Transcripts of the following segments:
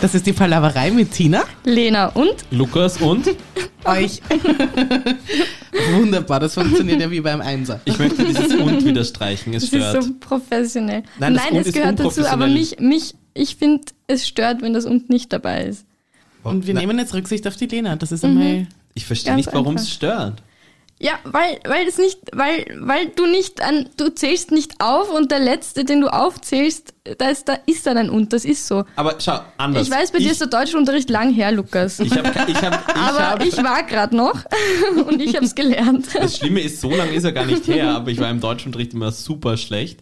Das ist die Palaverei mit Tina. Lena und Lukas und Euch. Wunderbar, das funktioniert ja wie beim Einser. ich möchte dieses und wieder streichen. Es das ist stört. so professionell. Nein, das Nein Und es ist gehört dazu, aber unprofessionell. mich, mich, ich finde, es stört, wenn das und nicht dabei ist. Und wir nehmen jetzt Rücksicht auf die Lena. Das ist einmal. Ich verstehe Ganz nicht, warum einfach. es stört. Ja, weil, weil es nicht, weil, weil du nicht an, du zählst nicht auf und der letzte, den du aufzählst, da ist, da ist dann ein und, das ist so. Aber schau, anders. Ich weiß, bei dir ich, ist der Deutschunterricht lang her, Lukas. Ich habe, ich habe, ich aber habe. ich war gerade noch und ich habe es gelernt. Das Schlimme ist, so lange ist er gar nicht her, aber ich war im Deutschunterricht immer super schlecht.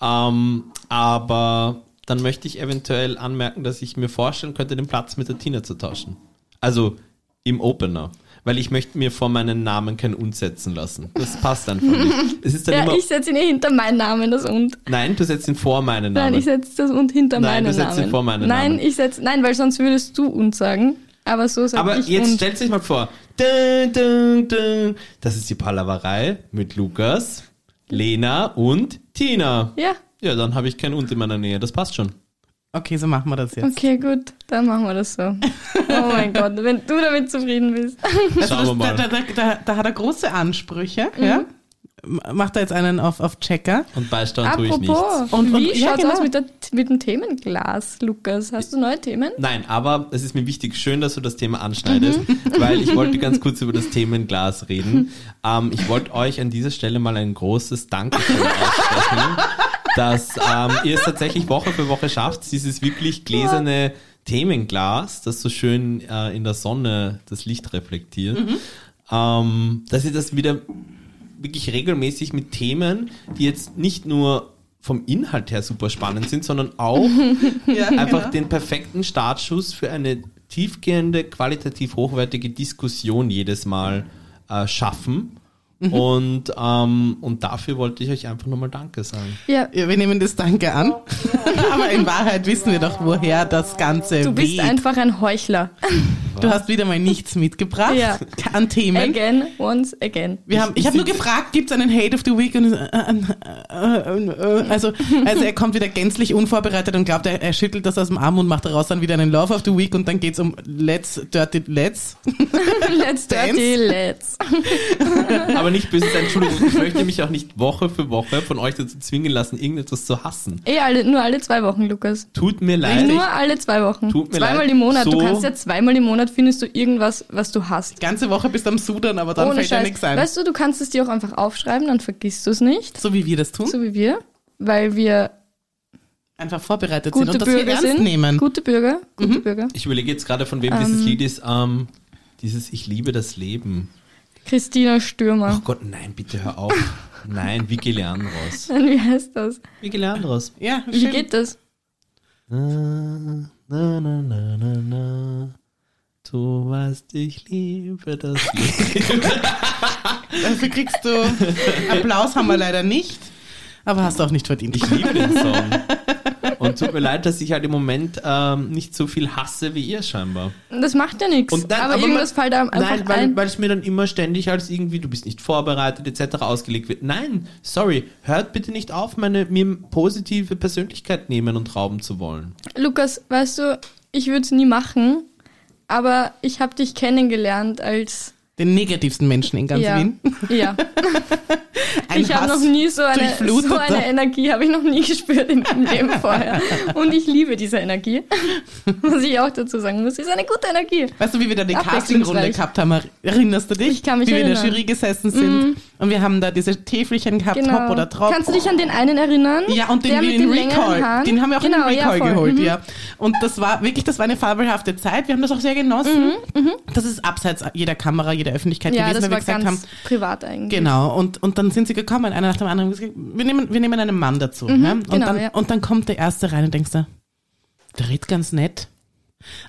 Ähm, aber dann möchte ich eventuell anmerken, dass ich mir vorstellen könnte, den Platz mit der Tina zu tauschen. Also im Opener. Weil ich möchte mir vor meinen Namen kein Und setzen lassen. Das passt einfach nicht. Es ist dann Ja, immer. ich setze ihn eh hinter meinen Namen, das und. nein, du setzt ihn vor meinen Namen. Nein, ich setze das und hinter Nein, meinen du setzt ihn Namen. vor meinen nein, Namen. ich setze, nein, weil sonst würdest du und sagen. Aber so sage Aber ich jetzt und. stellt sich mal vor. Das ist die Palaverei mit Lukas, Lena und Tina. Ja, Ja, dann habe ich kein Und in meiner Nähe. Das passt schon. Okay, so machen wir das jetzt. okay, gut, dann machen wir das so. Oh mein Gott, wenn du damit zufrieden bist. Also Schauen wir das, mal. da, da, da, da hat er große Ansprüche. Mhm. Ja? Macht er jetzt einen auf, auf Checker. Und beisteuern tue ich Apropos, nichts. Und- wie und- ja, schaut's genau. aus mit, der, mit dem Themenglas, Lukas? Hast du neue Themen? Nein, aber es ist mir wichtig, schön, dass du das Thema anschneidest, Mhm. weil ich wollte ganz kurz über das Themenglas reden. Ähm, ich wollte euch an dieser Stelle mal ein großes Dankeschön aussprechen, dass ähm, ihr es tatsächlich Woche für Woche schafft, dieses wirklich gläserne Themenglas, das so schön äh, in der Sonne das Licht reflektiert, ähm, dass ihr das wieder wirklich regelmäßig mit Themen, die jetzt nicht nur vom Inhalt her super spannend sind, sondern auch Ja, einfach genau. den perfekten Startschuss für eine tiefgehende, qualitativ hochwertige Diskussion jedes Mal äh, schaffen. Mhm. Und, ähm, und dafür wollte ich euch einfach nochmal Danke sagen. Ja, Ja, wir nehmen das Danke an. Aber in Wahrheit wissen wir doch, woher das Ganze du bist weht. einfach ein Heuchler. Du hast wieder mal nichts mitgebracht Ja. an Themen. Again, once again. Wir haben, ich habe nur gefragt, gibt es einen Hate of the Week? Und, äh, äh, äh, äh, also, also er kommt wieder gänzlich unvorbereitet und glaubt, er, er schüttelt das aus dem Arm und macht daraus dann wieder einen Love of the Week und dann geht's um Let's Dirty Let's. Let's dirty, let's. Aber nicht böse sein, Entschuldigung, ich möchte mich auch nicht Woche für Woche von euch dazu zwingen lassen, irgendetwas zu hassen. Eh, alle, nur alle zwei Wochen, Lukas. Tut mir leid. Nur alle zwei Wochen. Tut mir zweimal leid. im Monat. Du So- kannst ja zweimal im Monat findest du irgendwas, was du hast. Die ganze Woche bist du am Sudern, aber dann Ohne fällt ja Scheiß. nichts ein. Weißt du, du kannst es dir auch einfach aufschreiben, dann vergisst du es nicht. so wie wir das tun. So wie wir. Weil wir Einfach vorbereitet gute sind und das wir Bürger ernst nehmen. Gute Bürger. Gute Mhm. Bürger. Ich überlege jetzt gerade, von wem dieses Lied ist. Ähm, dieses Ich liebe das Leben. Christina Stürmer. Ach Gott, nein, bitte hör auf. Nein, Vicky Leandros. Wie heißt das? Vicky Leandros. Ja, Wie schön. geht das? Na, na, na, na, na, na. Du weißt, ich liebe das Leben. Dafür kriegst du Applaus haben wir leider nicht, aber hast du auch nicht verdient. Ich liebe den Song. Und tut mir leid, dass ich halt im Moment ähm, nicht so viel hasse wie ihr scheinbar. Das macht ja nichts. Und dann- Aber, aber irgendwas man- fällt einem einfach Nein, weil, ein. weil es mir dann immer ständig als irgendwie, du bist nicht vorbereitet etc. ausgelegt wird. Nein, sorry, hört bitte nicht auf, meine mir positive Persönlichkeit nehmen und rauben zu wollen. Lukas, weißt du, ich würde es nie machen, aber ich habe dich kennengelernt als Den negativsten Menschen in ganz ja, Wien. ja. Ein ich habe noch nie so eine, so eine Energie habe ich noch nie gespürt in meinem Leben vorher. Und ich liebe diese Energie. Muss ich auch dazu sagen. Das ist eine gute Energie. Weißt du, wie wir da die. Castingrunde gehabt haben? Erinnerst du dich? Ich kann mich Wie wir in der erinnern. Mhm. Jury gesessen sind und wir haben da diese Täfelchen gehabt, Top oder Trop. Kannst du dich an den einen erinnern? ja, und den Der mit in den Recall, den haben wir auch genau, in Recall ja, geholt, Mhm. ja. Und das war wirklich, das war eine fabelhafte Zeit. Wir haben das auch sehr genossen. Das ist abseits jeder Kamera, jeder Öffentlichkeit Mhm. Ja, gewesen, weil wir gesagt haben, privat eigentlich. Genau, und, und dann sind sie gekommen, einer nach dem anderen, wir nehmen, wir nehmen einen Mann dazu. ja? und, genau, dann, ja. und dann kommt der Erste rein und denkst du, der redet ganz nett.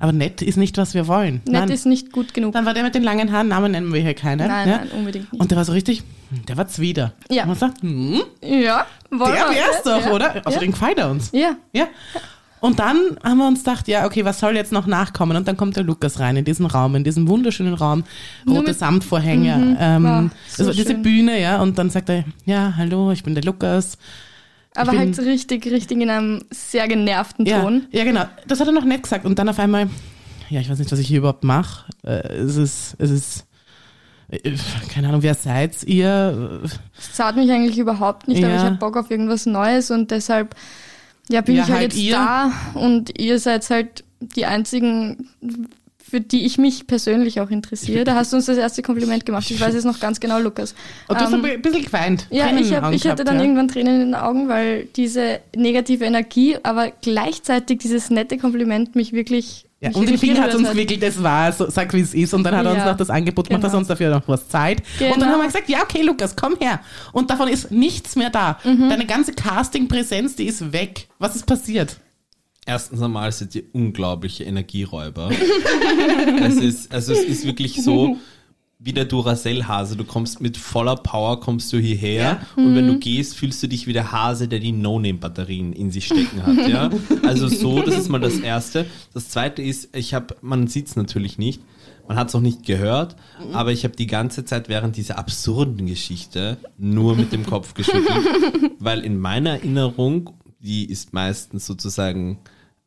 Aber nett ist nicht, was wir wollen. Nett ist nicht gut genug. Dann war der mit den langen Haaren, Namen nennen wir hier keine. Nein, ja? nein, unbedingt nicht. Und der war so richtig, der war Zwider. Ja. Und man sagt, hm, ja, wollen der wir- wär's doch, ja, oder? Auf ja. den gefällt er uns. Ja, Ja. Und dann haben wir uns gedacht, ja, okay, was soll jetzt noch nachkommen? Und dann kommt der Lukas rein in diesen Raum, in diesen wunderschönen Raum, rote mit- Samtvorhänge, ähm, Wow, so also diese. Bühne, ja. Und dann sagt er, ja, hallo, ich bin der Lukas. Aber bin- halt so richtig, richtig in einem sehr genervten Ton. ja, genau. Das hat er noch nett gesagt. Und dann auf einmal, ja, ich weiß nicht, was ich hier überhaupt mache. Äh, es ist, es ist, äh, keine Ahnung, wer seid ihr? Das zahlt mich eigentlich überhaupt nicht, aber Ja. ich habe Bock auf irgendwas Neues und deshalb ja, bin Ja, ich halt, halt jetzt ihr. da und ihr seid halt die einzigen, für die ich mich persönlich auch interessiere. Da hast du uns das erste Kompliment gemacht. Ich weiß es noch ganz genau, Lukas. Und du hast Ähm, ein bisschen geweint. Ja, Tränen ich, hab, ich hatte gehabt, dann ja. irgendwann Tränen in den Augen, weil diese negative Energie, aber gleichzeitig dieses nette Kompliment mich wirklich. Ja, und den Finger hat uns hat. gewickelt, das war, so, sag wie es ist. Und dann hat er uns Ja, noch das Angebot gemacht, dass er genau. uns dafür noch was Zeit. Und dann Genau. haben wir gesagt, ja, okay, Lukas, komm her. Und davon ist nichts mehr da. Mhm. Deine ganze Casting-Präsenz, die ist weg. Was ist passiert? Erstens einmal seid ihr unglaubliche Energieräuber. es ist, also es ist wirklich so, wie der Duracell-Hase. Du kommst mit voller Power, kommst du hierher und wenn du gehst, fühlst du dich wie der Hase, der die No-Name-Batterien in sich stecken hat. Ja? Also so, das ist mal das Erste. Das Zweite ist, ich habe, man sieht es natürlich nicht, man hat es auch nicht gehört, aber ich habe die ganze Zeit während dieser absurden Geschichte nur mit dem Kopf geschüttelt, weil in meiner Erinnerung, die ist meistens sozusagen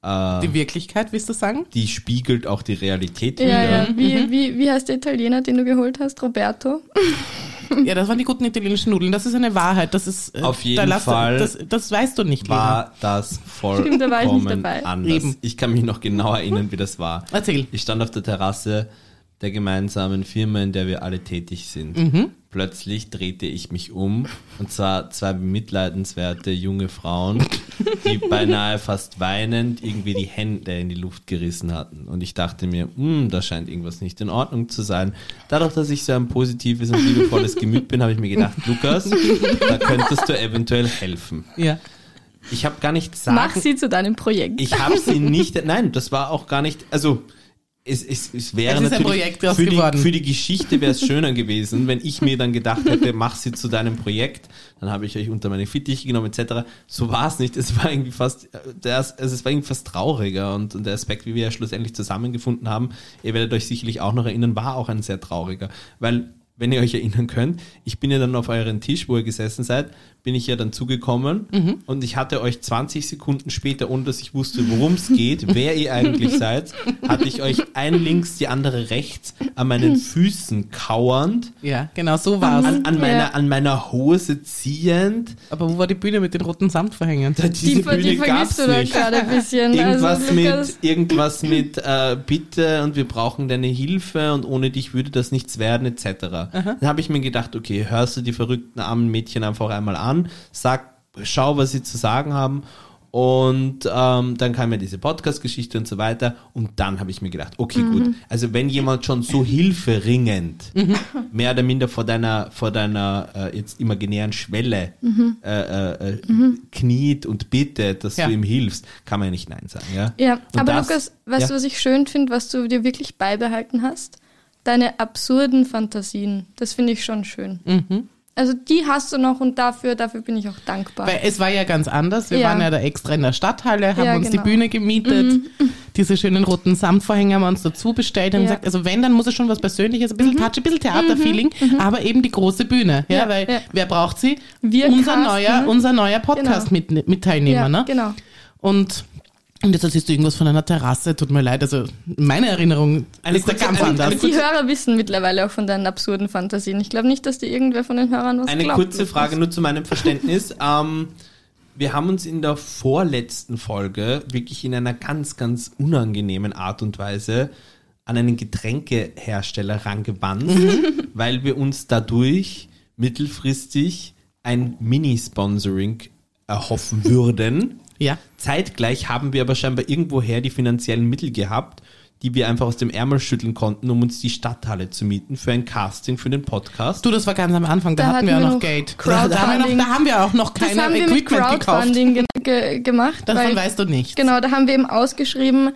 äh, Die Wirklichkeit, willst du sagen? die spiegelt auch die Realität Ja, wieder. ja. Wie, wie, wie heißt der Italiener, den du geholt hast? Roberto? Ja, das waren die guten italienischen Nudeln. Das ist eine Wahrheit. Das ist, äh, Auf jeden da Fall Das, das weißt du nicht, Lena. War das Stimmt, da war ich nicht vollkommen dabei. anders. Eben. Ich kann mich noch genau erinnern, wie das war. Erzähl. Ich stand auf der Terrasse der gemeinsamen Firma, in der wir alle tätig sind. Mhm. Plötzlich drehte ich mich um und zwar zwei bemitleidenswerte junge Frauen, die beinahe fast weinend irgendwie die Hände in die Luft gerissen hatten. Und ich dachte mir, "Hm, da scheint irgendwas nicht in Ordnung zu sein. Dadurch, dass ich so ein positives und liebevolles Gemüt bin, habe ich mir gedacht, Lukas, da könntest du eventuell helfen. Ja. Ich habe gar nicht sagen, Mach sie zu deinem Projekt. ich habe sie nicht, nein, das war auch gar nicht, also es, es, es wäre Es natürlich für, die, für die Geschichte wäre es schöner gewesen, wenn ich mir dann gedacht hätte, mach sie zu deinem Projekt, dann habe ich euch unter meine Fittiche genommen etc. So war es nicht. Es war irgendwie fast, der, also es war irgendwie fast trauriger und, und der Aspekt, wie wir ja schlussendlich zusammengefunden haben, ihr werdet euch sicherlich auch noch erinnern, war auch ein sehr trauriger, weil wenn ihr euch erinnern könnt, ich bin ja dann auf euren Tisch, wo ihr gesessen seid, bin ich ja dann zugekommen Mhm. und ich hatte euch 20 Sekunden später, ohne dass ich wusste, worum es geht, wer ihr eigentlich seid, hatte ich euch ein links, die andere rechts an meinen Füßen kauernd, Ja, genau so war's. an, an, Ja. meiner, an meiner Hose ziehend. Aber wo war die Bühne mit den roten Samtverhängen? Diese die, ver- die Bühne gab's vergisst du da nicht. gerade ein bisschen. Irgendwas also, mit, irgendwas mit äh, Bitte und wir brauchen deine Hilfe und ohne dich würde das nichts werden, etc. Dann habe ich mir gedacht, okay, hörst du die verrückten armen Mädchen einfach einmal an, sag, schau, was sie zu sagen haben. Und ähm, dann kam ja diese Podcast-Geschichte und so weiter. Und dann habe ich mir gedacht, okay, gut. Also wenn jemand schon so hilferingend, mehr oder minder vor deiner, vor deiner äh, jetzt imaginären Schwelle äh, äh, äh, kniet und bittet, dass Ja. du ihm hilfst, kann man ja nicht Nein sagen. Ja, Ja, aber das- Lukas, weißt ja. du, was ich schön finde, was du dir wirklich beibehalten hast? Deine absurden Fantasien. Das finde ich schon schön. Mhm. Also die hast du noch und dafür, dafür bin ich auch dankbar. Weil es war ja ganz anders. Wir Ja. waren ja da extra in der Stadthalle, haben Ja, uns genau. die Bühne gemietet. Diese schönen roten Samtvorhänge haben wir uns dazu bestellt und Ja. gesagt, also wenn, dann muss es schon was Persönliches, ein bisschen Touch, ein bisschen Theaterfeeling, aber eben die große Bühne. Ja, weil wer braucht sie? Wir unser casten. neuer, unser neuer Podcast mit, mit Teilnehmer, ne? genau. Und, und jetzt erzählst du irgendwas von einer Terrasse, tut mir leid. Also meine Erinnerung Eine ist kurze- ganz anders. Die Hörer wissen mittlerweile auch von deinen absurden Fantasien. Ich glaube nicht, dass dir irgendwer von den Hörern was Eine glaubt. kurze. Frage nur zu meinem Verständnis. ähm, wir haben uns in der vorletzten Folge wirklich in einer ganz, ganz unangenehmen Art und Weise an einen Getränkehersteller rangewandt, weil wir uns dadurch mittelfristig ein Mini-Sponsoring erhoffen würden. Ja. Zeitgleich haben wir aber scheinbar irgendwoher die finanziellen Mittel gehabt, die wir einfach aus dem Ärmel schütteln konnten, um uns die Stadthalle zu mieten für ein Casting für den Podcast. Du, das war ganz am Anfang, da, Da hatten wir hatten auch wir noch Geld. Da haben, wir noch, da haben wir auch noch Das keine haben wir mit Equipment gekauft. Crowdfunding ge ge gemacht. Davon weil, weißt du nichts. Genau, da haben wir eben ausgeschrieben,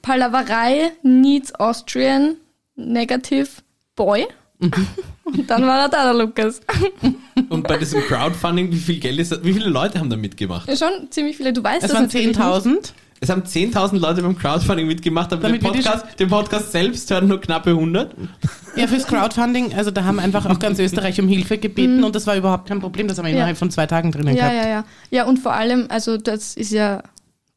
Palaverei needs Austrian negative boy. Mhm. Und dann war er da, der Lukas. Und bei diesem Crowdfunding, wie viel Geld ist das? Wie viele Leute haben da mitgemacht? Schon ziemlich viele. Du weißt Es das waren natürlich nicht. 10.000. Es haben 10.000 Leute beim Crowdfunding mitgemacht, aber den Damit wir die Podcast, den Podcast selbst hören nur knappe 100. Ja, fürs Crowdfunding, also da haben einfach auch ganz Österreich um Hilfe gebeten und das war überhaupt kein Problem. Das haben wir Ja. innerhalb von zwei Tagen drinnen Ja, gehabt. ja, ja. Ja, und vor allem, also das ist ja,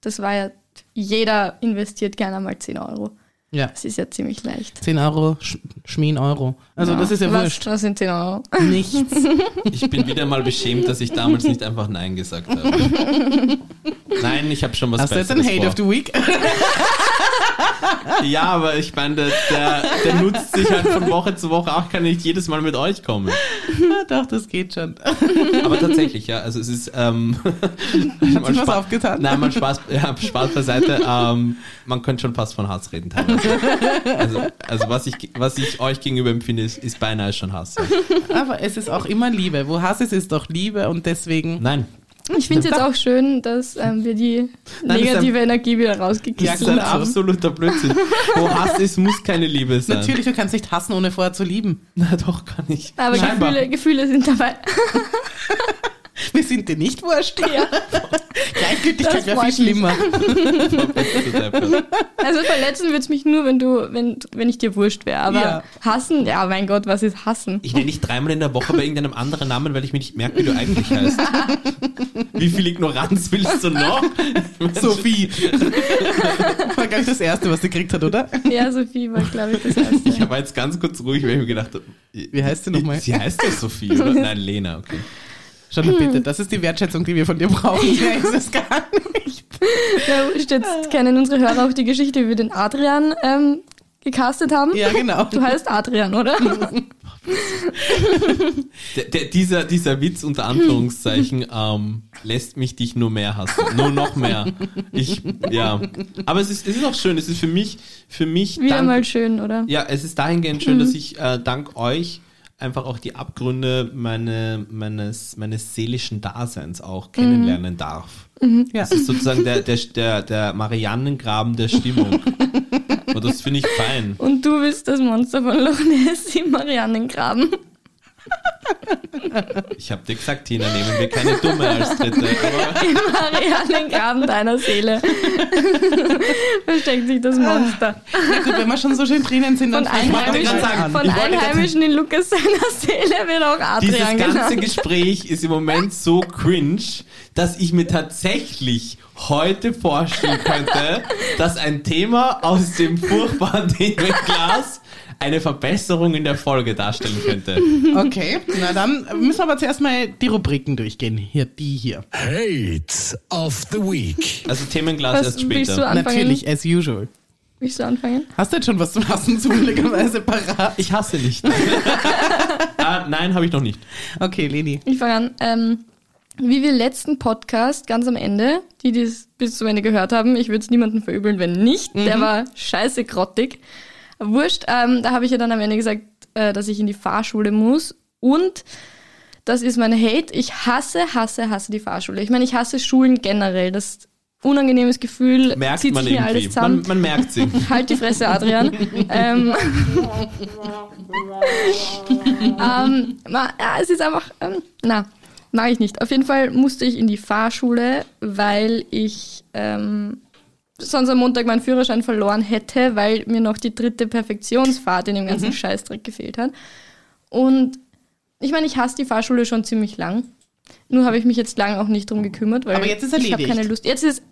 das war ja, jeder investiert gerne mal 10 Euro. Ja. Das ist ja ziemlich leicht. 10 Euro, Sch Schmien Euro. Also das ist ja was, wurscht. Was sind 10 Euro? Nichts. Ich bin wieder mal beschämt, dass ich damals nicht einfach Nein gesagt habe. Nein, ich habe schon was Hast du jetzt Besseres ein Hate of vor. the Week? Ja, aber ich meine, der, der, der nutzt sich halt von Woche zu Woche auch, kann nicht jedes Mal mit euch kommen. Ah, Doch, das geht schon. Aber tatsächlich, ja, also es ist... Ähm, Hat sich was aufgetan? Nein, man Spaß, ja, Spaß beiseite. Ähm, man könnte schon fast von Hass reden teilweise. Also, also was, ich, was ich euch gegenüber empfinde, ist, ist beinahe schon Hass. Aber es ist auch immer Liebe. Wo Hass ist, ist doch Liebe und deswegen. Nein, Ich finde es jetzt auch schön, dass ähm, wir die Nein, das negative Energie wieder das rausgekickt ist ein absoluter Blödsinn. Wo Hass ist, muss keine Liebe sein. Natürlich, du kannst nicht hassen, ohne vorher zu lieben. Na doch, kann ich. Aber. Gefühle, Gefühle sind dabei. Wir sind dir nicht wurscht. Ja. Gleichgültigkeit Das wäre viel schlimmer. Also verletzen würde es mich nur, wenn du, wenn, wenn ich dir wurscht wäre. Aber Ja. hassen, ja mein Gott, was ist hassen? Ich nenne dich dreimal in der Woche bei irgendeinem anderen Namen, weil ich mir nicht merke, wie du eigentlich heißt. Wie viel Ignoranz willst du noch? Sophie. War gar nicht das Erste, was sie gekriegt hat, oder? Ja, Sophie war, glaube ich, das erste. Ich war jetzt ganz kurz ruhig, weil ich mir gedacht habe, Wie heißt sie nochmal? Sie heißt ja Sophie, oder? Nein, Lena, okay. Schon mal bitte, das ist die Wertschätzung, die wir von dir brauchen. Mehr ist es gar nicht. Ja, jetzt kennen unsere Hörer auch die Geschichte, wie wir den Adrian ähm, gecastet haben. Ja, genau. Du heißt Adrian, oder? Der, der, dieser, dieser Witz unter Anführungszeichen ähm, lässt mich dich nur mehr hassen. Nur noch mehr. Ich, ja. Aber es ist, es ist auch schön. Es ist für mich, für mich Wieder dank- mal schön, oder? Ja, es ist dahingehend schön, dass ich äh, dank euch einfach auch die Abgründe meine, meines, meines seelischen Daseins auch kennenlernen darf. Ja. Das ist sozusagen der, der, der, der Mariannengraben der Stimmung. Und das finde ich fein. Und du bist das Monster von Loch Ness im Mariannengraben. Ich habe dir gesagt, Tina, nehmen wir keine Dumme als Dritte. Aber Im Mariannengraben deiner Seele versteckt sich das Monster. Na gut, wenn wir schon so schön drinnen sind, dann Von fangen wir Einheimischen, sagen, an. von Ich wollte Einheimischen in Lukas seiner Seele wird auch dieses Adrian ganze genannt. Gespräch ist im Moment so cringe, dass ich mir tatsächlich heute vorstellen könnte, dass ein Thema aus dem furchtbaren Themenglas eine Verbesserung in der Folge darstellen könnte. Okay, na dann müssen wir aber zuerst mal die Rubriken durchgehen. Hier, die hier. Hate of the Week. Also Themenglas Was erst später. Natürlich, as usual. Willst du anfangen? Hast du jetzt schon was zum Hassen zufälligerweise parat? Ich hasse nicht. ah, nein, habe ich noch nicht. Okay, Leni. Ich fange an. Ähm, wie wir letzten Podcast ganz am Ende, die das bis zum Ende gehört haben, ich würde es niemandem verübeln, wenn nicht. Der war scheiße grottig. Wurscht, ähm, da habe ich ja dann am Ende gesagt, äh, dass ich in die Fahrschule muss. Und das ist mein Hate. Ich hasse, hasse, hasse die Fahrschule. Ich meine, ich hasse Schulen generell. Das unangenehmes Gefühl Merkt zieht man sich mir irgendwie. alles zusammen. Man, man merkt sie. Halt die Fresse, Adrian. ähm, ähm, ja, es ist einfach, ähm, na, mag ich nicht. Auf jeden Fall musste ich in die Fahrschule, weil ich ähm, sonst am Montag meinen Führerschein verloren hätte, weil mir noch die dritte Perfektionsfahrt in dem ganzen Scheißdreck gefehlt hat. Und ich meine, ich hasse die Fahrschule schon ziemlich lang. Nur habe ich mich jetzt lang auch nicht drum gekümmert, weil Aber jetzt ist ich habe keine Lust. Jetzt ist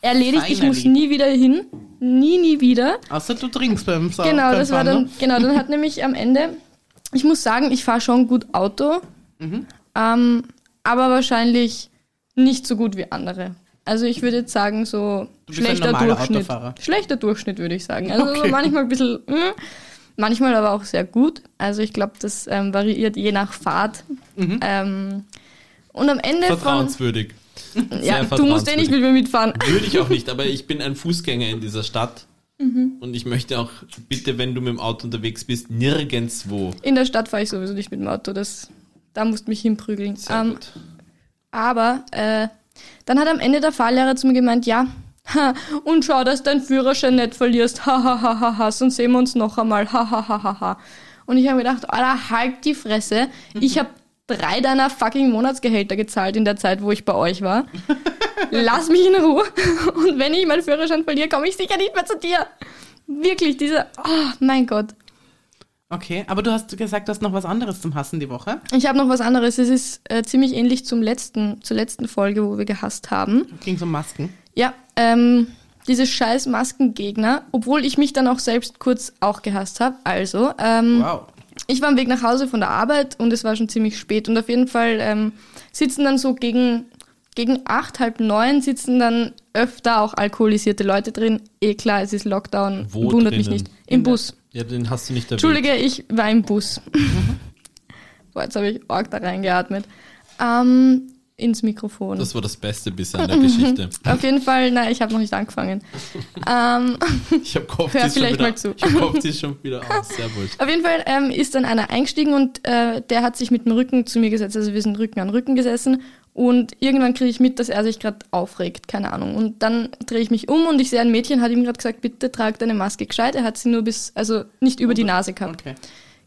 erledigt, ich Finally. muss nie wieder hin. Nie, nie wieder. Außer du trinkst beim Sau Genau, das war dann, genau, dann hat nämlich am Ende, ich muss sagen, ich fahre schon gut Auto, ähm, aber wahrscheinlich nicht so gut wie andere. Also ich würde jetzt sagen, so schlechter Durchschnitt. Autofahrer. Schlechter Durchschnitt, würde ich sagen. Also Okay. manchmal ein bisschen, mm, manchmal aber auch sehr gut. Also ich glaube, das ähm, variiert je nach Fahrt. Mhm. Ähm, und am Ende von. Vertrauenswürdig. Ja, sehr du musst eh nicht mit mir mitfahren. Würde ich auch nicht, aber ich bin ein Fußgänger in dieser Stadt. Mhm. Und ich möchte auch, bitte, wenn du mit dem Auto unterwegs bist, nirgendwo. In der Stadt fahre ich sowieso nicht mit dem Auto. Das, da musst du mich hinprügeln. Sehr Ähm, gut. Aber äh, dann hat am Ende der Fahrlehrer zu mir gemeint, ja, ha, und schau, dass dein Führerschein nicht verlierst, ha, ha, ha, ha, ha, sonst sehen wir uns noch einmal, ha, ha, ha, ha, ha. Und ich habe gedacht, Alter, halt die Fresse. Ich habe drei deiner fucking Monatsgehälter gezahlt in der Zeit, wo ich bei euch war. Lass mich in Ruhe. Und wenn ich meinen Führerschein verliere, komme ich sicher nicht mehr zu dir. Wirklich, diese, oh mein Gott. Okay, aber du hast gesagt, du hast noch was anderes zum Hassen die Woche. Ich habe noch was anderes. Es ist äh, ziemlich ähnlich zum letzten, zur letzten Folge, wo wir gehasst haben. Ging um Masken. Ja, ähm, diese scheiß Maskengegner, obwohl ich mich dann auch selbst kurz auch gehasst habe. Also, ähm, Wow. ich war am Weg nach Hause von der Arbeit und es war schon ziemlich spät. Und auf jeden Fall ähm, sitzen dann so gegen, gegen acht, halb neun sitzen dann öfter auch alkoholisierte Leute drin. Eh klar, es ist Lockdown, Wo wundert mich drinnen? nicht. Im Bus. Ja, den hast du nicht erwähnt. Entschuldige, ich war im Bus. Boah, jetzt habe ich arg da reingeatmet. Ähm, ins Mikrofon. Das war das Beste bisher an der Geschichte. Auf jeden Fall, nein, ich habe noch nicht angefangen. ähm, Ich habe gehofft, Hör vielleicht wieder, mal zu. Ich sie ist schon wieder aus. Sehr wohl. Auf jeden Fall ähm, ist dann einer eingestiegen und äh, der hat sich mit dem Rücken zu mir gesetzt. Also wir sind Rücken an Rücken gesessen und irgendwann kriege ich mit, dass er sich gerade aufregt, keine Ahnung. Und dann drehe ich mich um und ich sehe ein Mädchen, hat ihm gerade gesagt, bitte trag deine Maske gescheit. Er hat sie nur bis, also nicht über die Nase gehabt. Okay.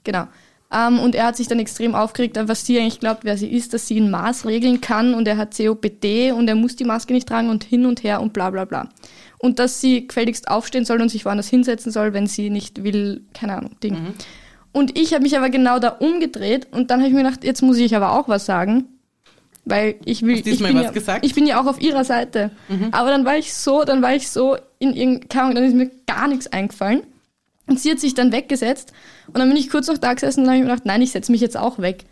Genau. Ähm, und er hat sich dann extrem aufgeregt, was sie eigentlich glaubt, wer sie ist, dass sie ein Maß regeln kann und er hat COPD und er muss die Maske nicht tragen und hin und her und bla bla bla. Und dass sie gefälligst aufstehen soll und sich woanders hinsetzen soll, wenn sie nicht will, keine Ahnung, Ding. Und ich habe mich aber genau da umgedreht und dann habe ich mir gedacht, jetzt muss ich aber auch was sagen. Weil ich will. Hast ich bin was ja, gesagt? Ich bin ja auch auf ihrer Seite. Aber dann war ich so, dann war ich so in irgendeinem, dann ist mir gar nichts eingefallen. Und sie hat sich dann weggesetzt. Und dann bin ich kurz noch da gesessen und habe ich mir gedacht, nein, ich setze mich jetzt auch weg.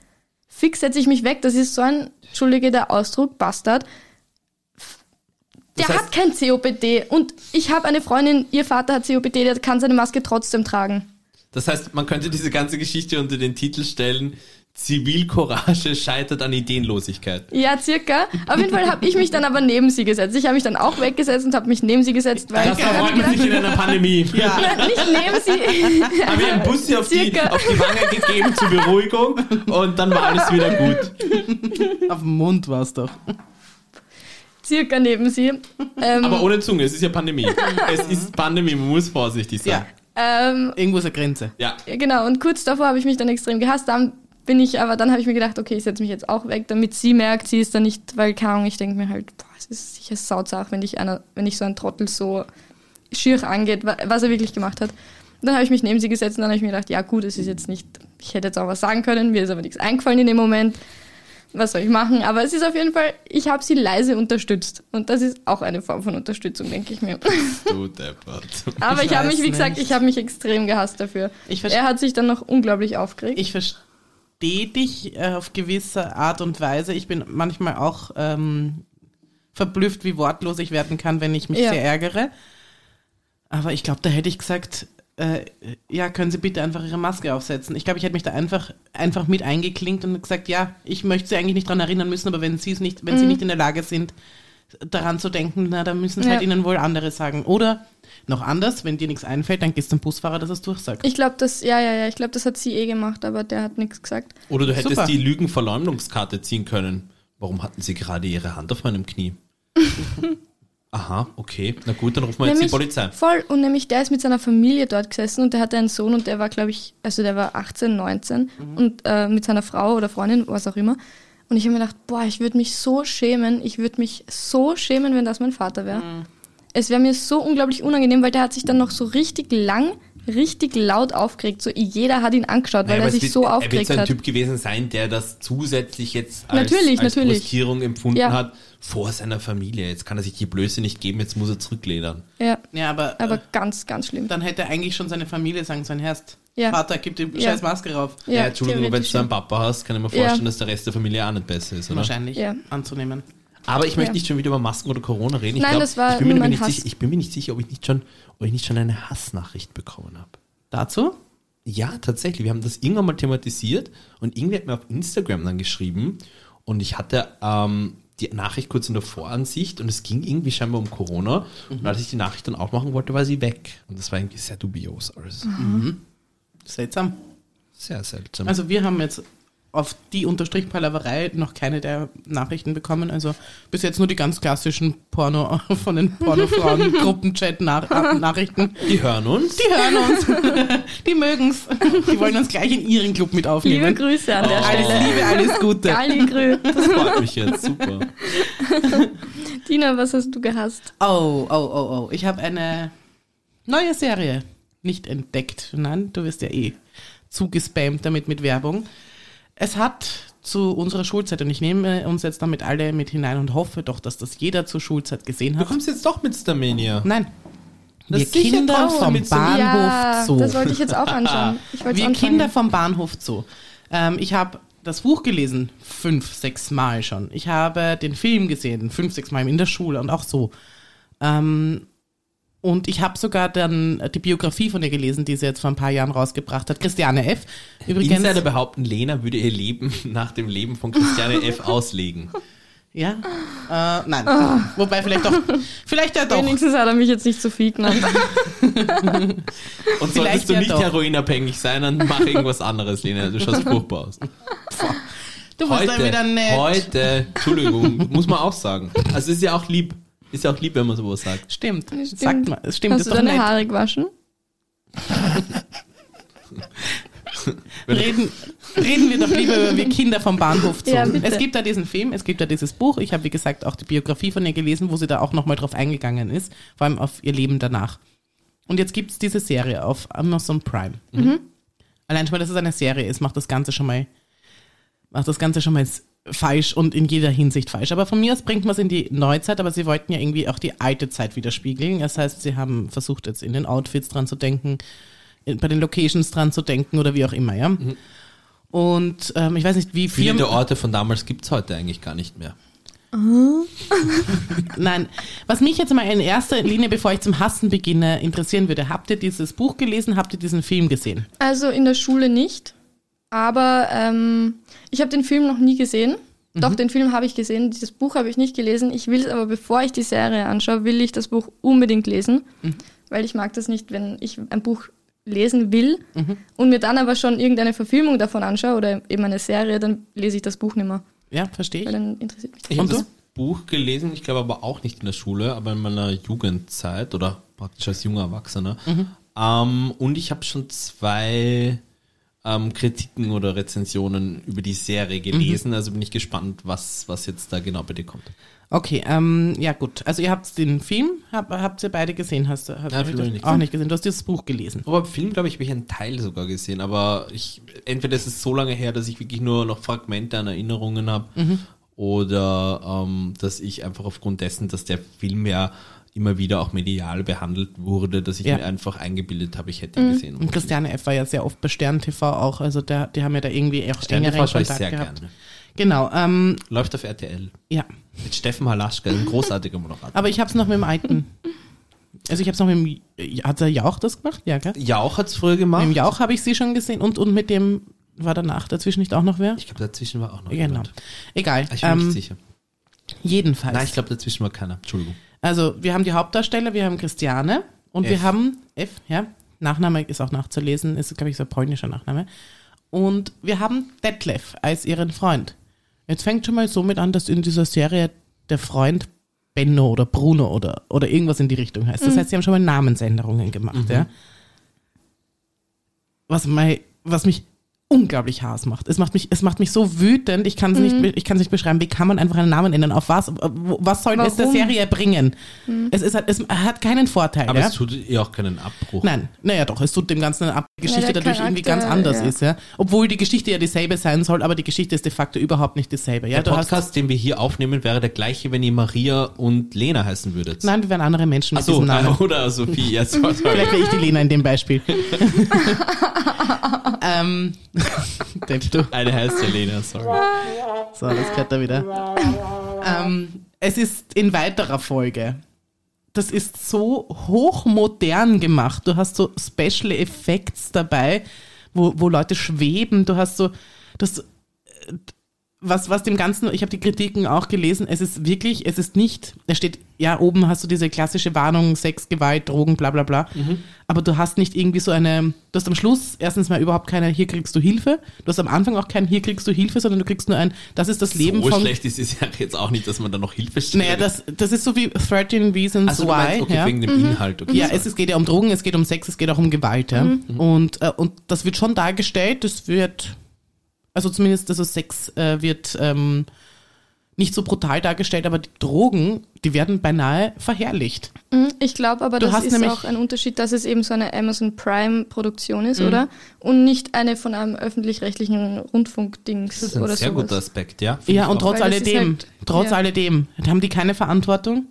Fix setze ich mich weg. Das ist so ein, entschuldige der Ausdruck, Bastard. Der Das heißt- hat kein COPD. Und ich habe eine Freundin, ihr Vater hat COPD, der kann seine Maske trotzdem tragen. Das heißt, man könnte diese ganze Geschichte unter den Titel stellen, Zivilcourage scheitert an Ideenlosigkeit. Ja, circa. Auf jeden Fall habe ich mich dann aber neben sie gesetzt. Ich habe mich dann auch weggesetzt und habe mich neben sie gesetzt, weil Das erfreut man sich in einer Pandemie. Ja. Nicht neben sie. Haben wir einen Bussi auf die, auf die Wange gegeben zur Beruhigung und dann war alles wieder gut. Auf dem Mund war es doch. circa neben sie. Ähm, Aber ohne Zunge, es ist ja Pandemie. Es ist Pandemie, man muss vorsichtig sein. Ja, ähm, irgendwo ist eine Grenze. Ja. ja, genau, und kurz davor habe ich mich dann extrem gehasst. Dann bin ich, aber dann habe ich mir gedacht, okay, ich setze mich jetzt auch weg, damit sie merkt, sie ist da nicht, weil keine Ahnung, ich denke mir halt, boah, es ist sicher sauzach, wenn dich einer, wenn ich so ein Trottel so schier angeht, wa- was er wirklich gemacht hat. Und dann habe ich mich neben sie gesetzt und dann habe ich mir gedacht, ja gut, es ist jetzt nicht, ich hätte jetzt auch was sagen können, mir ist aber nichts eingefallen in dem Moment. Was soll ich machen? Aber es ist auf jeden Fall, ich habe sie leise unterstützt. Und das ist auch eine Form von Unterstützung, denke ich mir. Du deppert. Aber Ich ich, habe mich, wie gesagt, nicht. ich habe mich extrem gehasst dafür. Ich er hat sich dann noch unglaublich aufgeregt. Ich verstehe dich äh, auf gewisse Art und Weise. Ich bin manchmal auch ähm, verblüfft, wie wortlos ich werden kann, wenn ich mich Ja. sehr ärgere. Aber ich glaube, da hätte ich gesagt, äh, ja, können Sie bitte einfach Ihre Maske aufsetzen. Ich glaube, ich hätte mich da einfach, einfach mit eingeklinkt und gesagt, ja, ich möchte Sie eigentlich nicht daran erinnern müssen, aber wenn Sie es nicht, wenn Sie nicht in der Lage sind, daran zu denken, na, dann müssen es Ja. halt Ihnen wohl andere sagen. Oder noch anders, wenn dir nichts einfällt, dann gehst du zum Busfahrer, dass er es durchsagt. Ich glaube, das, ja, ja, ja, ich glaube, das hat sie eh gemacht, aber der hat nichts gesagt. Oder du hättest Super. die Lügenverleumdungskarte ziehen können. Warum hatten sie gerade ihre Hand auf meinem Knie? Aha, okay. Na gut, dann rufen wir jetzt die Polizei. Voll, und nämlich der ist mit seiner Familie dort gesessen und der hatte einen Sohn und der war, glaube ich, also der war 18, 19 Mhm. und äh, mit seiner Frau oder Freundin, was auch immer. Und ich habe mir gedacht, boah, ich würde mich so schämen, ich würde mich so schämen, wenn das mein Vater wäre. Mhm. Es wäre mir so unglaublich unangenehm, weil der hat sich dann noch so richtig lang, richtig laut aufgeregt. So jeder hat ihn angeschaut, weil Naja, er sich wird- so Er wird aufgeregt so ein hat. Typ gewesen sein, der das zusätzlich jetzt als, Natürlich, als natürlich. Brüskierung empfunden Ja. hat vor seiner Familie. Jetzt kann er sich die Blöße nicht geben, jetzt muss er zurückledern. Ja, Ja, aber, aber äh, ganz, ganz schlimm. dann hätte eigentlich schon seine Familie sagen sollen, Herrst, Ja. Vater, gib die Ja. scheiß Maske rauf. Ja, Entschuldigung, wenn du einen. Papa hast, kann ich mir Ja. vorstellen, dass der Rest der Familie auch nicht besser ist, oder? Wahrscheinlich Ja. anzunehmen. Aber ich möchte Ja. nicht schon wieder über Masken oder Corona reden. Ich Nein, glaub, das war ich bin, mir nicht Hass. sicher, ich bin mir nicht sicher, ob ich nicht schon, ob ich nicht schon eine Hassnachricht bekommen habe. Dazu? Ja, tatsächlich. Wir haben das irgendwann mal thematisiert und irgendwie hat mir auf Instagram dann geschrieben und ich hatte ähm, die Nachricht kurz in der Voransicht und es ging irgendwie scheinbar um Corona und als ich die Nachricht dann aufmachen wollte, war sie weg. Und das war irgendwie sehr dubios alles. Mhm. Seltsam. Sehr seltsam. Also wir haben jetzt auf die Unterstrich Palaverei noch keine der Nachrichten bekommen. Also bis jetzt nur die ganz klassischen Porno von den Pornofrauen Gruppenchat-Nachrichten. Die hören uns. Die hören uns. Die mögen's. Die wollen uns gleich in ihren Club mit Liebe aufnehmen. Grüße an der Alles Stelle. Liebe, alles Gute. Grü. Das freut mich jetzt. Super. Dina, was hast du gehasst? Oh, oh, oh, oh. Ich habe eine neue Serie nicht entdeckt. Nein, du wirst ja eh zugespammt damit mit Werbung. Es hat zu unserer Schulzeit, und ich nehme uns jetzt damit alle mit hinein und hoffe doch, dass das jeder zur Schulzeit gesehen Du hat. kommst jetzt doch mit Starmania. Nein. Das Wir Kinder vom Bahnhof ja, Zoo. das wollte ich jetzt auch anschauen. Ich wollte Wir anfangen. Kinder vom Bahnhof Zoo. Ähm, ich habe das Buch gelesen, fünf, sechs Mal schon. Ich habe den Film gesehen, fünf, sechs Mal in der Schule und auch so. Ähm, und ich habe sogar dann die Biografie von ihr gelesen, die sie jetzt vor ein paar Jahren rausgebracht hat. Christiane F. Übrigens. Insider behaupten, Lena würde ihr Leben nach dem Leben von Christiane F. auslegen. Ja? Äh, nein. Wobei vielleicht doch. Vielleicht ja doch. Wenigstens hat er mich jetzt nicht so viel genannt. Und Vielleicht solltest du ja nicht doch. heroinabhängig sein, dann mach irgendwas anderes, Lena. Du schaust furchtbar aus. Du bist dann wieder nett. heute, Entschuldigung, muss man auch sagen. Also ist ja auch lieb. Ist ja auch lieb, wenn man sowas sagt. Stimmt. Stimmt. Sagt mal. Es stimmt. Hast ist du deine nett. Haare gewaschen? Reden, reden wir doch lieber über wir Kinder vom Bahnhof Zoo. Ja, es gibt da diesen Film, es gibt da dieses Buch. Ich habe, wie gesagt, auch die Biografie von ihr gelesen, wo sie da auch nochmal drauf eingegangen ist, vor allem auf ihr Leben danach. Und jetzt gibt es diese Serie auf Amazon Prime. Allein schon mal, dass es eine Serie ist, macht das Ganze schon mal, macht das Ganze schon mal falsch und in jeder Hinsicht falsch. Aber von mir aus bringt man es in die Neuzeit, aber sie wollten ja irgendwie auch die alte Zeit widerspiegeln. Das heißt, sie haben versucht, jetzt in den Outfits dran zu denken, in- bei den Locations dran zu denken oder wie auch immer, ja. Und ähm, ich weiß nicht, wie Viele viel. der Orte von damals gibt's heute eigentlich gar nicht mehr. Nein, was mich jetzt mal in erster Linie, bevor ich zum Hassen beginne, interessieren würde, habt ihr dieses Buch gelesen, habt ihr diesen Film gesehen? Also in der Schule nicht. Aber ähm, ich habe den Film noch nie gesehen. Mhm. Doch, den Film habe ich gesehen. Dieses Buch habe ich nicht gelesen. Ich will es aber, bevor ich die Serie anschaue, will ich das Buch unbedingt lesen. Mhm. Weil ich mag das nicht, wenn ich ein Buch lesen will Mhm. und mir dann aber schon irgendeine Verfilmung davon anschaue oder eben eine Serie, dann lese ich das Buch nicht mehr. Ja, verstehe Weil ich. dann interessiert mich das. Ich habe das Buch gelesen, ich glaube aber auch nicht in der Schule, aber in meiner Jugendzeit oder praktisch als junger Erwachsener. Ähm, und ich habe schon zwei ähm, Kritiken oder Rezensionen über die Serie gelesen, also bin ich gespannt, was, was jetzt da genau bei dir kommt. Okay, ähm, ja gut. Also ihr habt den Film, hab, habt ihr beide gesehen? Hast du hast Nein, du nicht. auch nicht gesehen? Du hast dieses Buch gelesen. Aber Film, glaube ich, habe ich einen Teil sogar gesehen, aber ich, entweder ist es so lange her, dass ich wirklich nur noch Fragmente an Erinnerungen habe, oder ähm, dass ich einfach aufgrund dessen, dass der Film ja immer wieder auch medial behandelt wurde, dass ich Ja. mir einfach eingebildet habe, ich hätte ihn gesehen. Und Christiane F. war ja sehr oft bei Stern TV auch, also der, die haben ja da irgendwie auch Stern TV schaue ich sehr gehabt. gerne. Genau, ähm, Läuft auf RTL. ja. Mit Steffen Halaschka, ein großartiger Moderator. Aber ich hab's noch mit dem alten. Also ich hab's noch mit dem, hat der Jauch das gemacht? Ja, gell? Jauch hat es früher gemacht. Mit dem Jauch habe ich sie schon gesehen und, und mit dem, war danach dazwischen nicht auch noch wer? Ich glaube, dazwischen war auch noch Genau. jemand. Egal. Ich bin mir Ähm, nicht sicher. jedenfalls. Nein, ich glaube, dazwischen war keiner. Entschuldigung. Also wir haben die Hauptdarsteller, wir haben Christiane und F. wir haben F, ja, Nachname ist auch nachzulesen, ist glaube ich so ein polnischer Nachname. Und wir haben Detlef als ihren Freund. Jetzt fängt schon mal somit an, dass in dieser Serie der Freund Benno oder Bruno oder, oder irgendwas in die Richtung heißt. Das heißt, sie haben schon mal Namensänderungen gemacht, ja. Was, mei- was mich unglaublich Hass macht. Es macht mich, es macht mich so wütend, ich kann es nicht, be- ich kann es nicht beschreiben. Wie kann man einfach einen Namen ändern? Auf was, wo- was soll es der Warum? Serie bringen? Es, ist, halt- es hat keinen Vorteil, Aber ja. es tut ihr auch keinen Abbruch. Nein, naja doch, es tut dem Ganzen ab, die Geschichte der dadurch irgendwie ganz Charakter, anders ja. ist, ja. Obwohl die Geschichte ja dieselbe sein soll, aber die Geschichte ist de facto überhaupt nicht dieselbe, ja. Der Du hast, Podcast, den wir hier aufnehmen, wäre der gleiche, wenn ihr Maria und Lena heißen würdet. nein, wir wären andere Menschen mit Achso, diesem Namen. oder Sophie. Ja, sorry. Vielleicht wäre ich die Lena in dem Beispiel. ähm. Eine heißt ja Lena, sorry. So, das gehört da wieder. Ähm, es ist in weiterer Folge. Das ist so hochmodern gemacht. Du hast so Special Effects dabei, wo, wo Leute schweben. Du hast so, das, was, was dem Ganzen, ich habe die Kritiken auch gelesen, es ist wirklich, es ist nicht, es steht, ja, oben hast du diese klassische Warnung, Sex, Gewalt, Drogen, bla bla bla. Aber du hast nicht irgendwie so eine, du hast am Schluss erstens mal überhaupt keine, hier kriegst du Hilfe. Du hast am Anfang auch kein, hier kriegst du Hilfe, sondern du kriegst nur ein, das ist das Leben so von. schlecht ist es ja jetzt auch nicht, dass man da noch Hilfe stellt. Naja, das, das ist so wie 13 Reasons also, Why. meinst, okay, ja. wegen dem Inhalt. Okay, Ja, sorry. es, es geht ja um Drogen, es geht um Sex, es geht auch um Gewalt. Ja? Und, äh, und das wird schon dargestellt, das wird, also zumindest also Sex äh, wird ähm, nicht so brutal dargestellt, aber die Drogen, die werden beinahe verherrlicht. Mhm, Ich glaube aber, Du das hast ist nämlich- auch ein Unterschied, dass es eben so eine Amazon Prime Produktion Mhm. ist, oder? Und nicht eine von einem öffentlich-rechtlichen Rundfunkdings das ist ein oder sehr sowas. guter Aspekt, ja. Ja, und trotz ist alledem, halt- trotz ja. alledem, haben die keine Verantwortung?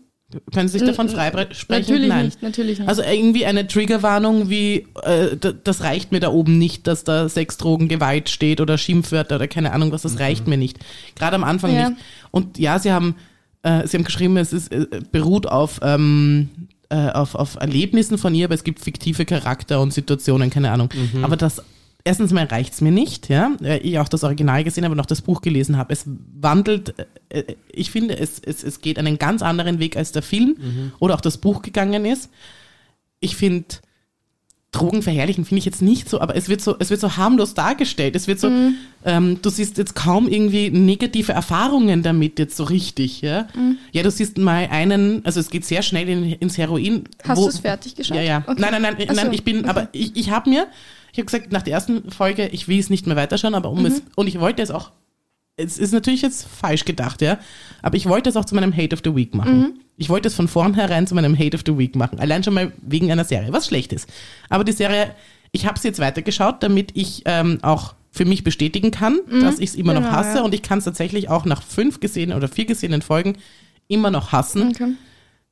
Können Sie sich davon freisprechen? Natürlich Nein. nicht, natürlich nicht. Also irgendwie eine Triggerwarnung wie, äh, das reicht mir da oben nicht, dass da Sex, Drogen, Gewalt steht oder Schimpfwörter oder keine Ahnung was, das reicht mir nicht. Gerade am Anfang Ja. nicht. Und ja, sie haben, äh, sie haben geschrieben, es ist, äh, beruht auf, ähm, äh, auf, auf Erlebnissen von ihr, aber es gibt fiktive Charakter und Situationen, keine Ahnung. Aber das, erstens mal reicht's mir nicht, ja, ich auch das Original gesehen habe und auch das Buch gelesen habe. Es wandelt, äh, äh, ich finde, es, es, es geht einen ganz anderen Weg als der Film oder auch das Buch gegangen ist. Ich finde, Drogen verherrlichen finde ich jetzt nicht so, aber es wird so, es wird so harmlos dargestellt. Es wird so, ähm, du siehst jetzt kaum irgendwie negative Erfahrungen damit jetzt so richtig, ja. Ja, du siehst mal einen, also es geht sehr schnell in, ins Heroin. Hast du es fertig geschaut? Ja, ja. Okay. Nein, nein, nein, Ach nein, so, ich bin, okay. aber ich, ich habe mir, ich habe gesagt, nach der ersten Folge, ich will es nicht mehr weiterschauen, aber Mhm. um es, und ich wollte es auch, es ist natürlich jetzt falsch gedacht, ja, aber ich wollte es auch zu meinem Hate of the Week machen. Mhm. Ich wollte es von vornherein zu meinem Hate of the Week machen, allein schon mal wegen einer Serie, was schlecht ist. Aber die Serie, ich habe sie jetzt weitergeschaut, damit ich ähm, auch für mich bestätigen kann, dass ich es immer noch Genau, hasse ja. und ich kann es tatsächlich auch nach fünf gesehenen oder vier gesehenen Folgen immer noch hassen Okay.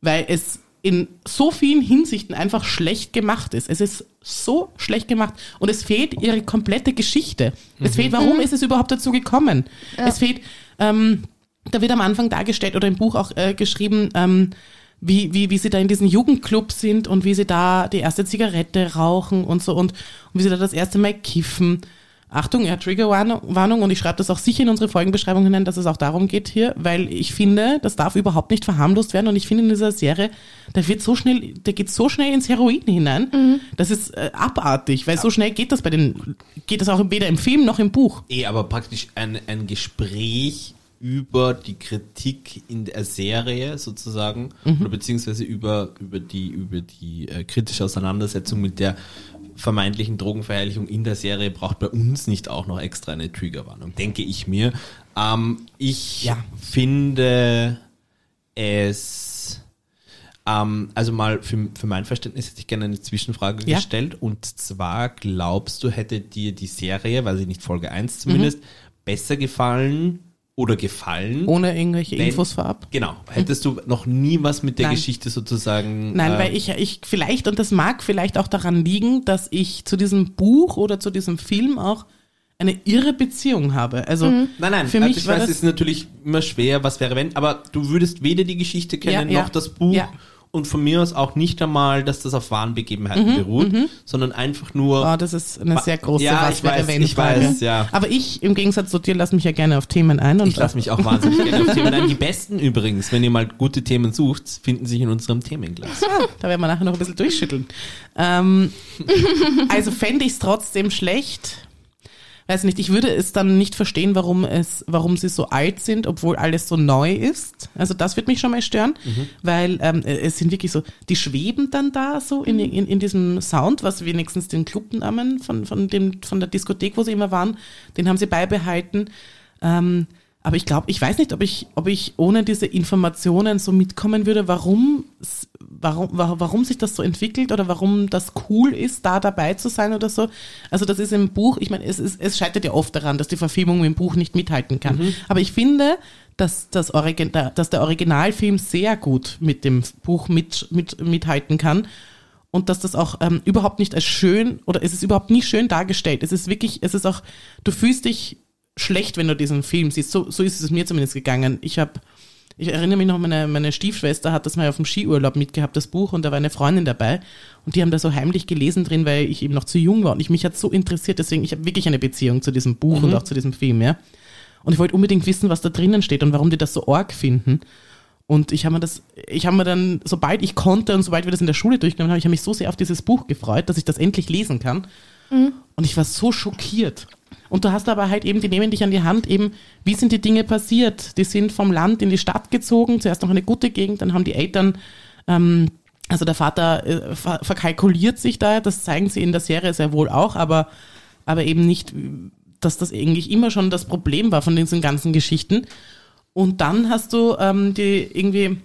weil es in so vielen Hinsichten einfach schlecht gemacht ist. Es ist so schlecht gemacht und es fehlt ihre komplette Geschichte. Es fehlt, warum ist es überhaupt dazu gekommen? Es fehlt, ähm, da wird am Anfang dargestellt oder im Buch auch äh, geschrieben, ähm, wie, wie, wie sie da in diesen Jugendclub sind und wie sie da die erste Zigarette rauchen und so und, und wie sie da das erste Mal kiffen. Achtung, ja, Triggerwarnung Warnung, und ich schreibe das auch sicher in unsere Folgenbeschreibung hinein, dass es auch darum geht hier, weil ich finde, das darf überhaupt nicht verharmlost werden und ich finde in dieser Serie, da wird so schnell, der geht so schnell ins Heroin hinein, das ist äh, abartig, weil so schnell geht das bei den, geht das auch weder im Film noch im Buch. Eh, aber praktisch ein, ein Gespräch über die Kritik in der Serie sozusagen oder beziehungsweise über, über die, über die äh, kritische Auseinandersetzung mit der vermeintlichen Drogenverherrlichung in der Serie braucht bei uns nicht auch noch extra eine Triggerwarnung, denke ich mir. Ähm, ich Ja. finde es ähm, also mal für, für mein Verständnis hätte ich gerne eine Zwischenfrage Ja. gestellt. Und zwar glaubst du, hätte dir die Serie, weiß ich nicht, Folge 1 zumindest, besser gefallen oder gefallen? Ohne irgendwelche Wenn- Infos vorab. Genau. Hättest du noch nie was mit der Nein. Geschichte sozusagen. Nein, äh, weil ich, ich vielleicht, und das mag vielleicht auch daran liegen, dass ich zu diesem Buch oder zu diesem Film auch eine irre Beziehung habe. Also Nein, nein, für also mich ich war weiß, das, es ist natürlich immer schwer, was wäre wenn, aber du würdest weder die Geschichte kennen Ja, ja. noch das Buch Ja. Und von mir aus auch nicht einmal, dass das auf wahren Begebenheiten beruht, sondern einfach nur. oh, das ist eine sehr große Ja, ich weiß, wenn ich Frage. weiß, ja. Aber ich, im Gegensatz zu dir, lasse mich ja gerne auf Themen ein. Und Ich lasse mich auch wahnsinnig gerne auf Themen ein. Die besten übrigens, wenn ihr mal gute Themen sucht, finden sich in unserem Themenglas. Da werden wir nachher noch ein bisschen durchschütteln. Ähm, also fände ich es trotzdem schlecht. Weiß nicht, ich würde es dann nicht verstehen, warum es, warum sie so alt sind, obwohl alles so neu ist. Also das wird mich schon mal stören, weil ähm, es sind wirklich so, die schweben dann da so in, in, in diesem Sound, was wenigstens den Clubnamen von, von, dem, von der Diskothek, wo sie immer waren, den haben sie beibehalten. Ähm, aber ich glaube, ich weiß nicht, ob ich, ob ich ohne diese Informationen so mitkommen würde, warum, warum, wa- warum sich das so entwickelt oder warum das cool ist, da dabei zu sein oder so. Also das ist im Buch, ich meine, es, ist, es scheitert ja oft daran, dass die Verfilmung im Buch nicht mithalten kann. Aber ich finde, dass, das Origin, dass der Originalfilm sehr gut mit dem Buch mit, mit, mithalten kann und dass das auch ähm, überhaupt nicht als schön oder es ist überhaupt nicht schön dargestellt. Es ist wirklich, es ist auch, du fühlst dich schlecht, wenn du diesen Film siehst. So, so ist es mir zumindest gegangen. Ich habe, ich erinnere mich noch, meine, meine Stiefschwester hat das mal auf dem Skiurlaub mitgehabt, das Buch, und da war eine Freundin dabei und die haben da so heimlich gelesen drin, weil ich eben noch zu jung war und ich mich hat so interessiert, deswegen, ich habe wirklich eine Beziehung zu diesem Buch und auch zu diesem Film, ja. Und ich wollte unbedingt wissen, was da drinnen steht und warum die das so arg finden. Und ich habe mir das, ich habe mir dann, sobald ich konnte und sobald wir das in der Schule durchgenommen haben, ich habe mich so sehr auf dieses Buch gefreut, dass ich das endlich lesen kann. Und ich war so schockiert. Und du hast aber halt eben, die nehmen dich an die Hand, eben, wie sind die Dinge passiert? Die sind vom Land in die Stadt gezogen, zuerst noch eine gute Gegend, dann haben die Eltern, ähm, also der Vater äh, ver verkalkuliert sich da, das zeigen sie in der Serie sehr wohl auch, aber, aber eben nicht, dass das eigentlich immer schon das Problem war von diesen ganzen Geschichten. Und dann hast du ähm, die irgendwie,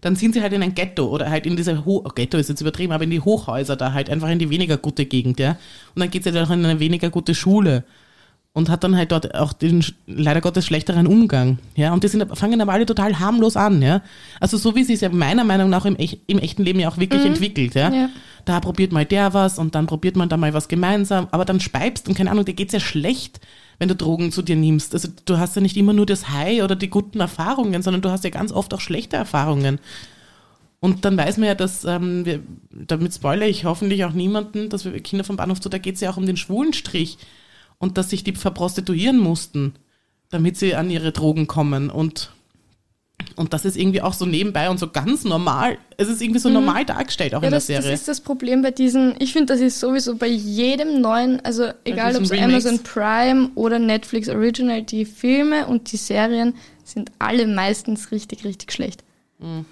dann sind sie halt in ein Ghetto oder halt in diese Ho Ghetto ist jetzt übertrieben, aber in die Hochhäuser da halt einfach in die weniger gute Gegend, ja. Und dann geht sie dann auch in eine weniger gute Schule und hat dann halt dort auch den leider Gottes schlechteren Umgang, ja. Und die sind, fangen aber alle total harmlos an, ja. Also so wie sie es ja meiner Meinung nach im, echt, im echten Leben ja auch wirklich entwickelt, ja? Ja. Da probiert mal der was und dann probiert man da mal was gemeinsam, aber dann speibst und keine Ahnung, dir geht's ja schlecht, wenn du Drogen zu dir nimmst. Also du hast ja nicht immer nur das High oder die guten Erfahrungen, sondern du hast ja ganz oft auch schlechte Erfahrungen. Und dann weiß man ja, dass, ähm, wir, damit spoilere ich hoffentlich auch niemanden, dass wir Kinder vom Bahnhof zu, da geht es ja auch um den schwulen Strich und dass sich die verprostituieren mussten, damit sie an ihre Drogen kommen und und das ist irgendwie auch so nebenbei und so ganz normal. Es ist irgendwie so normal dargestellt, auch Ja, in der das, das Serie. ist das Problem bei diesen, ich finde, das ist sowieso bei jedem neuen, also egal ob es. Amazon Prime oder Netflix Original, die Filme und die Serien sind alle meistens richtig, richtig schlecht. Mhm.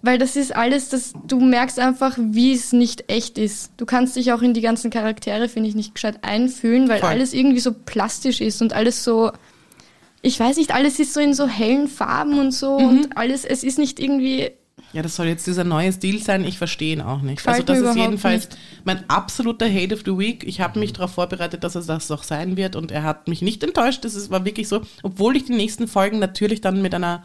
Weil das ist alles, das, du merkst einfach, wie es nicht echt ist. Du kannst dich auch in die ganzen Charaktere, finde ich, nicht gescheit einfühlen, weil Voll. alles irgendwie so plastisch ist und alles so, ich weiß nicht, alles ist so in so hellen Farben und so Mhm. und alles, es ist nicht irgendwie, Ja, das soll jetzt dieser neue Stil sein. Ich verstehe ihn auch nicht. Also das ist jedenfalls mein absoluter Hate of the Week. Ich habe mich darauf vorbereitet, dass es das auch sein wird und er hat mich nicht enttäuscht. Das war wirklich so, obwohl ich die nächsten Folgen natürlich dann mit einer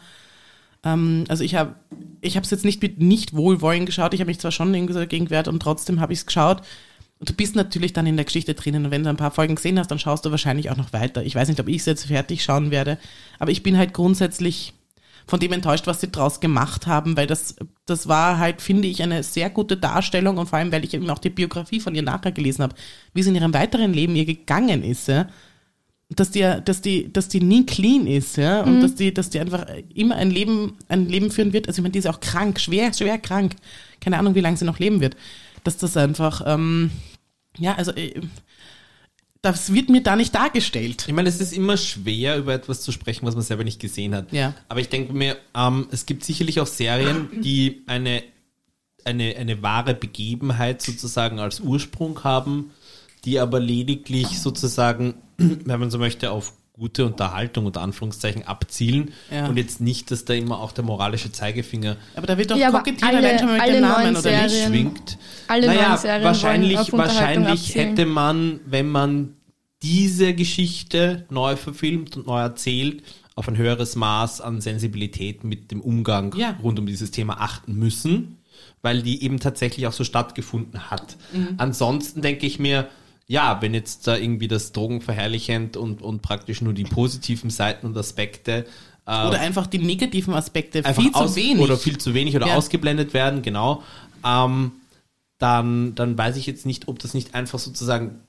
ähm, also ich habe ich habe es jetzt nicht mit nicht Wohlwollen geschaut. Ich habe mich zwar schon irgendwie so dagegen gewehrt und trotzdem habe ich es geschaut. Und du bist natürlich dann in der Geschichte drinnen. Und wenn du ein paar Folgen gesehen hast, dann schaust du wahrscheinlich auch noch weiter. Ich weiß nicht, ob ich es jetzt fertig schauen werde. Aber ich bin halt grundsätzlich von dem enttäuscht, was sie draus gemacht haben, weil das, das war halt, finde ich, eine sehr gute Darstellung und vor allem, weil ich eben auch die Biografie von ihr nachher gelesen habe, wie es in ihrem weiteren Leben ihr gegangen ist, ja. Dass die, dass die, dass die nie clean ist, ja, und dass die, dass die einfach immer ein Leben, ein Leben führen wird. Also ich meine, die ist auch krank, schwer, schwer krank. Keine Ahnung, wie lange sie noch leben wird. Dass das einfach, ähm, ja, also äh, das wird mir da nicht dargestellt. Ich meine, es ist immer schwer, über etwas zu sprechen, was man selber nicht gesehen hat. Ja. Aber ich denke mir, ähm, es gibt sicherlich auch Serien, die eine, eine, eine wahre Begebenheit sozusagen als Ursprung haben, die aber lediglich sozusagen, wenn man so möchte, auf gute Unterhaltung unter Anführungszeichen abzielen Ja. und jetzt nicht, dass da immer auch der moralische Zeigefinger Aber da wird doch Ja, kokettiert alle- allein schon mal mit alle dem Namen, oder nicht? Schwingt. Alle naja, wahrscheinlich, wahrscheinlich hätte man, wenn man diese Geschichte neu verfilmt und neu erzählt, auf ein höheres Maß an Sensibilität mit dem Umgang Ja. rund um dieses Thema achten müssen, weil die eben tatsächlich auch so stattgefunden hat. Mhm. Ansonsten denke ich mir, ja, wenn jetzt da irgendwie das Drogen verherrlichend und, und praktisch nur die positiven Seiten und Aspekte äh, Oder einfach die negativen Aspekte viel zu wenig. oder viel zu wenig oder Ja. ausgeblendet werden, genau, ähm, dann, dann weiß ich jetzt nicht, ob das nicht einfach sozusagen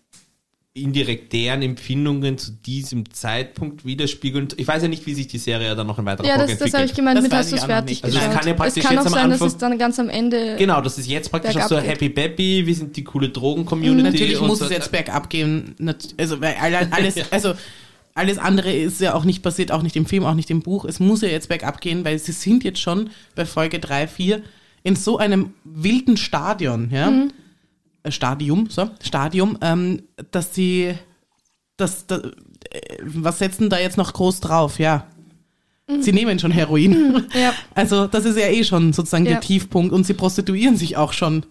indirekt deren Empfindungen zu diesem Zeitpunkt widerspiegeln. Ich weiß ja nicht, wie sich die Serie dann noch in weiterer Ja, Folge das, das habe ich entwickelt. gemeint, Das mit weiß hast du ich es fertig nicht. Also es geschaut. kann ja praktisch es kann jetzt auch am sein, dass Anfang- es dann ganz am Ende. Genau, das ist jetzt praktisch auch so geht. Happy Baby, wir sind die coole Drogen-Community. Natürlich und muss so. es jetzt bergab gehen. Also, weil alle- alles, also, alles andere ist ja auch nicht passiert, auch nicht im Film, auch nicht im Buch. Es muss ja jetzt bergab gehen, weil sie sind jetzt schon bei Folge 3, 4 in so einem wilden Stadion, ja. Äh, Stadium, so, Stadium, ähm, dass sie, das, das, äh, was setzen da jetzt noch groß drauf, ja. Sie nehmen schon Heroin. Ja. Also, das ist ja eh schon sozusagen Ja. der Tiefpunkt und sie prostituieren sich auch schon.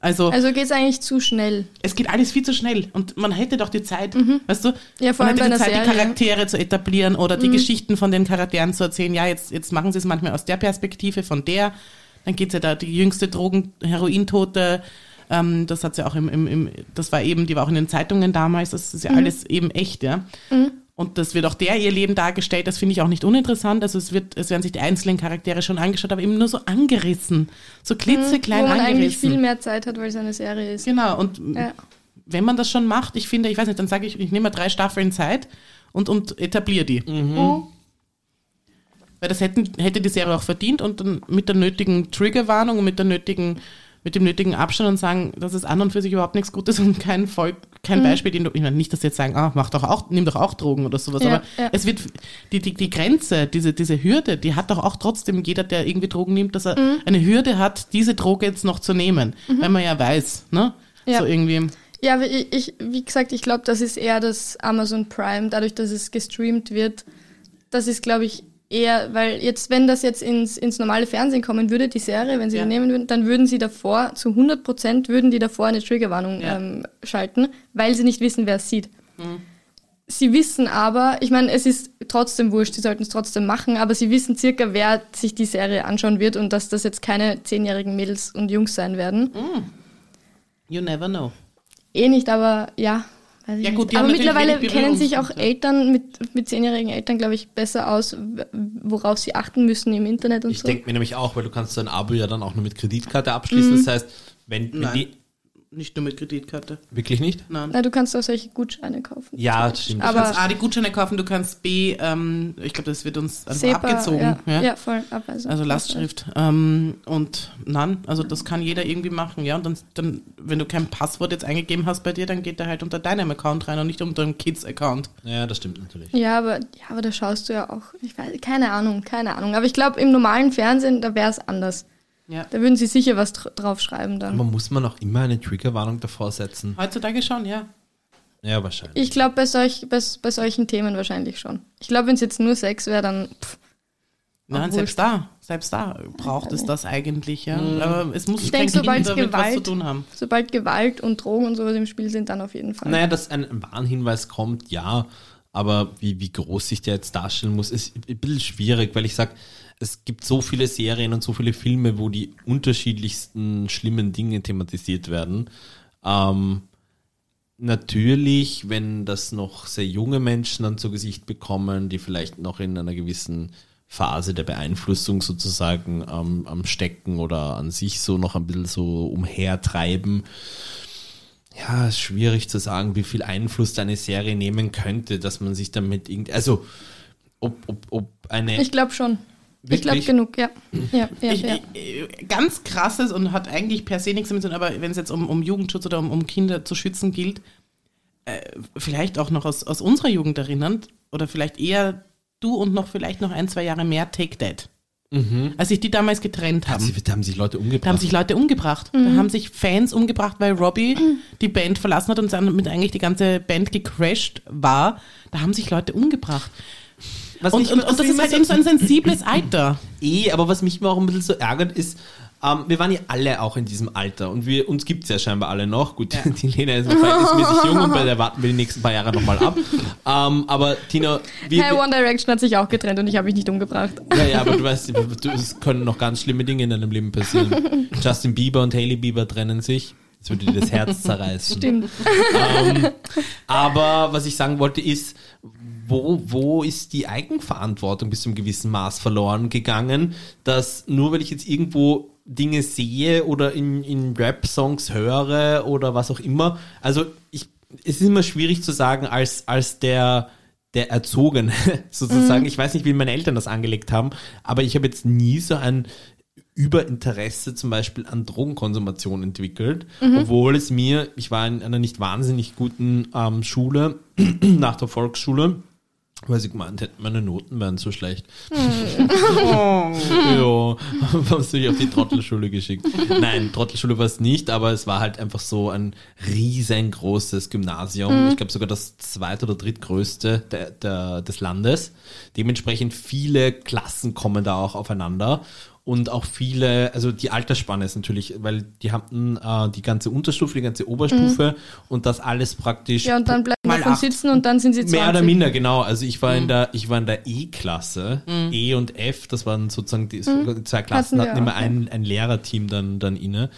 Also, Also geht es eigentlich zu schnell. es geht alles viel zu schnell und man hätte doch die Zeit, weißt du? Mhm. Ja, vor man allem hätte die Zeit, die Serie. Mhm. Charaktere zu etablieren oder die Geschichten von den Charakteren zu erzählen. Ja, jetzt, jetzt machen sie es manchmal aus der Perspektive von der. Dann geht's ja da, die jüngste Drogen, Herointote, ähm, das hat's ja auch im, im, im, das war eben, die war auch in den Zeitungen damals, das ist ja Mhm. alles eben echt, ja. Und das wird auch der ihr Leben dargestellt, das finde ich auch nicht uninteressant. Also es wird, es werden sich die einzelnen Charaktere schon angeschaut, aber eben nur so angerissen. So klitzeklein Mhm. wo man angerissen. eigentlich viel mehr Zeit hat, weil es eine Serie ist. Genau, und Ja. wenn man das schon macht, ich finde, ich weiß nicht, dann sage ich, ich nehme mir drei Staffeln Zeit und, und etablier die. Mhm. Weil das hätten, hätte die Serie auch verdient und dann mit der nötigen Triggerwarnung und mit der nötigen, mit dem nötigen Abstand und sagen, das ist an und für sich überhaupt nichts Gutes und kein Volk, Mhm. kein Beispiel, den du, ich meine, nicht, dass sie jetzt sagen, ah, mach doch auch, nimm doch auch Drogen oder sowas, Ja, aber ja. es wird, die, die, die Grenze, diese, diese Hürde, die hat doch auch trotzdem jeder, der irgendwie Drogen nimmt, dass er Mhm. eine Hürde hat, diese Droge jetzt noch zu nehmen, weil man ja weiß, ne? Ja. So irgendwie. Ja, ich, ich, wie gesagt, ich glaube, das ist eher das Amazon Prime, dadurch, dass es gestreamt wird. Das ist, glaube ich, eher, weil jetzt, wenn das jetzt ins, ins normale Fernsehen kommen würde, die Serie, wenn sie Ja. die nehmen würden, dann würden sie davor, zu 100 Prozent würden die davor eine Triggerwarnung Ja. ähm, schalten, weil sie nicht wissen, wer es sieht. Mhm. Sie wissen aber, ich meine, es ist trotzdem wurscht, sie sollten es trotzdem machen, aber sie wissen circa, wer sich die Serie anschauen wird und dass das jetzt keine zehnjährigen Mädels und Jungs sein werden. You never know. Eh nicht, aber ja. Weiß ich Ja, gut, aber mittlerweile kennen sich auch. Eltern mit, mit zehnjährigen Eltern, glaube ich, besser aus, worauf sie achten müssen im Internet und Ich so. denke mir nämlich auch, weil du kannst so ein Abo ja dann auch nur mit Kreditkarte abschließen. Das heißt, wenn, wenn die Nicht nur mit Kreditkarte. wirklich nicht? Nein. Na, du kannst auch solche Gutscheine kaufen. Ja, das stimmt. Du Aber- kannst A, die Gutscheine kaufen, du kannst B, ähm, ich glaube, das wird uns einfach SEPA, abgezogen. Ja, Ja, ja. voll Abweisung. Also Lastschrift. Ähm, und nein, also das kann jeder irgendwie machen, ja. Und dann, dann, wenn du kein Passwort jetzt eingegeben hast bei dir, dann geht der halt unter deinem Account rein und nicht unter dem Kids-Account. Ja, das stimmt natürlich. Ja, aber, ja, aber da schaust du ja auch. Ich weiß, keine Ahnung, keine Ahnung. Aber ich glaube, im normalen Fernsehen, da wäre es anders. Ja. Da würden sie sicher was dr draufschreiben dann. Aber muss man auch immer eine Triggerwarnung davor setzen? Heutzutage schon, ja. Ja, wahrscheinlich. Ich glaube, bei, solch, bei, bei solchen Themen wahrscheinlich schon. Ich glaube, wenn es jetzt nur Sex wäre, dann. Pff, Nein, selbst da, selbst da braucht es das eigentlich, ja. Aber es muss Ich kein denk, sobald damit was zu Gewalt- tun haben. sobald Gewalt und Drogen und sowas im Spiel sind, dann auf jeden Fall. Naja, dass ein Warnhinweis kommt, ja. Aber wie, wie groß sich der jetzt darstellen muss, ist ein bisschen schwierig, weil ich sag, es gibt so viele Serien und so viele Filme, wo die unterschiedlichsten schlimmen Dinge thematisiert werden. Ähm, natürlich, wenn das noch sehr junge Menschen dann zu Gesicht bekommen, die vielleicht noch in einer gewissen Phase der Beeinflussung sozusagen ähm, am Stecken oder an sich so noch ein bisschen so umhertreiben, ja, ist schwierig zu sagen, wie viel Einfluss da eine Serie nehmen könnte, dass man sich damit irgendwie, also ob, ob, ob eine Ich glaube schon. Ich glaube Wirklich? genug, ja. Ja, ja, Ich, ja. ich, ganz krasses und hat eigentlich per se nichts damit zu tun, aber wenn es jetzt um, um Jugendschutz oder um, um Kinder zu schützen gilt, äh, vielleicht auch noch aus, aus unserer Jugend erinnernd oder vielleicht eher du und noch vielleicht noch ein, zwei Jahre mehr Take That. Als sich die damals getrennt haben. Sie, da haben sich Leute Da umgebracht. haben sich Leute umgebracht. Da haben sich Fans umgebracht, weil Robbie die Band verlassen hat und damit eigentlich die ganze Band gecrashed war. Da haben sich Leute umgebracht. Was Und, und, und das ist halt eben so ein sensibles Alter. Eh, aber was mich immer auch ein bisschen so ärgert, ist, ähm, wir waren ja alle auch in diesem Alter und wir, uns gibt's ja scheinbar alle noch. Gut, die Lena ist verhältnismäßig jung und bei der warten wir die nächsten paar Jahre nochmal ab. ähm, aber Tina, wir, Hey, One Direction hat sich auch getrennt und ich habe mich nicht umgebracht. ja, ja, aber du weißt, es können noch ganz schlimme Dinge in deinem Leben passieren. Justin Bieber und Hailey Bieber trennen sich. Das würde dir das Herz zerreißen. Stimmt. Ähm, aber was ich sagen wollte ist, wo, wo ist die Eigenverantwortung bis zu einem gewissen Maß verloren gegangen, dass nur weil ich jetzt irgendwo Dinge sehe oder in, in Rap-Songs höre oder was auch immer, also ich, es ist immer schwierig zu sagen, als, als der, der Erzogene sozusagen, ich weiß nicht, wie meine Eltern das angelegt haben, aber ich habe jetzt nie so ein Überinteresse zum Beispiel an Drogenkonsumation entwickelt, obwohl es mir, ich war in einer nicht wahnsinnig guten ähm, Schule, nach der Volksschule, weil sie gemeint hätten, meine Noten wären so schlecht. ja, haben sie mich auf die Trottelschule geschickt. Nein, Trottelschule war es nicht, aber es war halt einfach so ein riesengroßes Gymnasium. Ich glaube sogar das zweite oder drittgrößte der, der, des Landes. Dementsprechend viele Klassen kommen da auch aufeinander. Und auch viele, also die Altersspanne ist natürlich, weil die hatten äh, die ganze Unterstufe, die ganze Oberstufe und das alles praktisch Ja, und dann bleiben Mal davon acht. sitzen und dann sind sie 20. Mehr oder minder, genau. Also ich war in der, ich war in der E-Klasse, E und F, das waren sozusagen die die zwei Klassen, Hatten hatten immer ein, ein Lehrerteam dann, dann inne.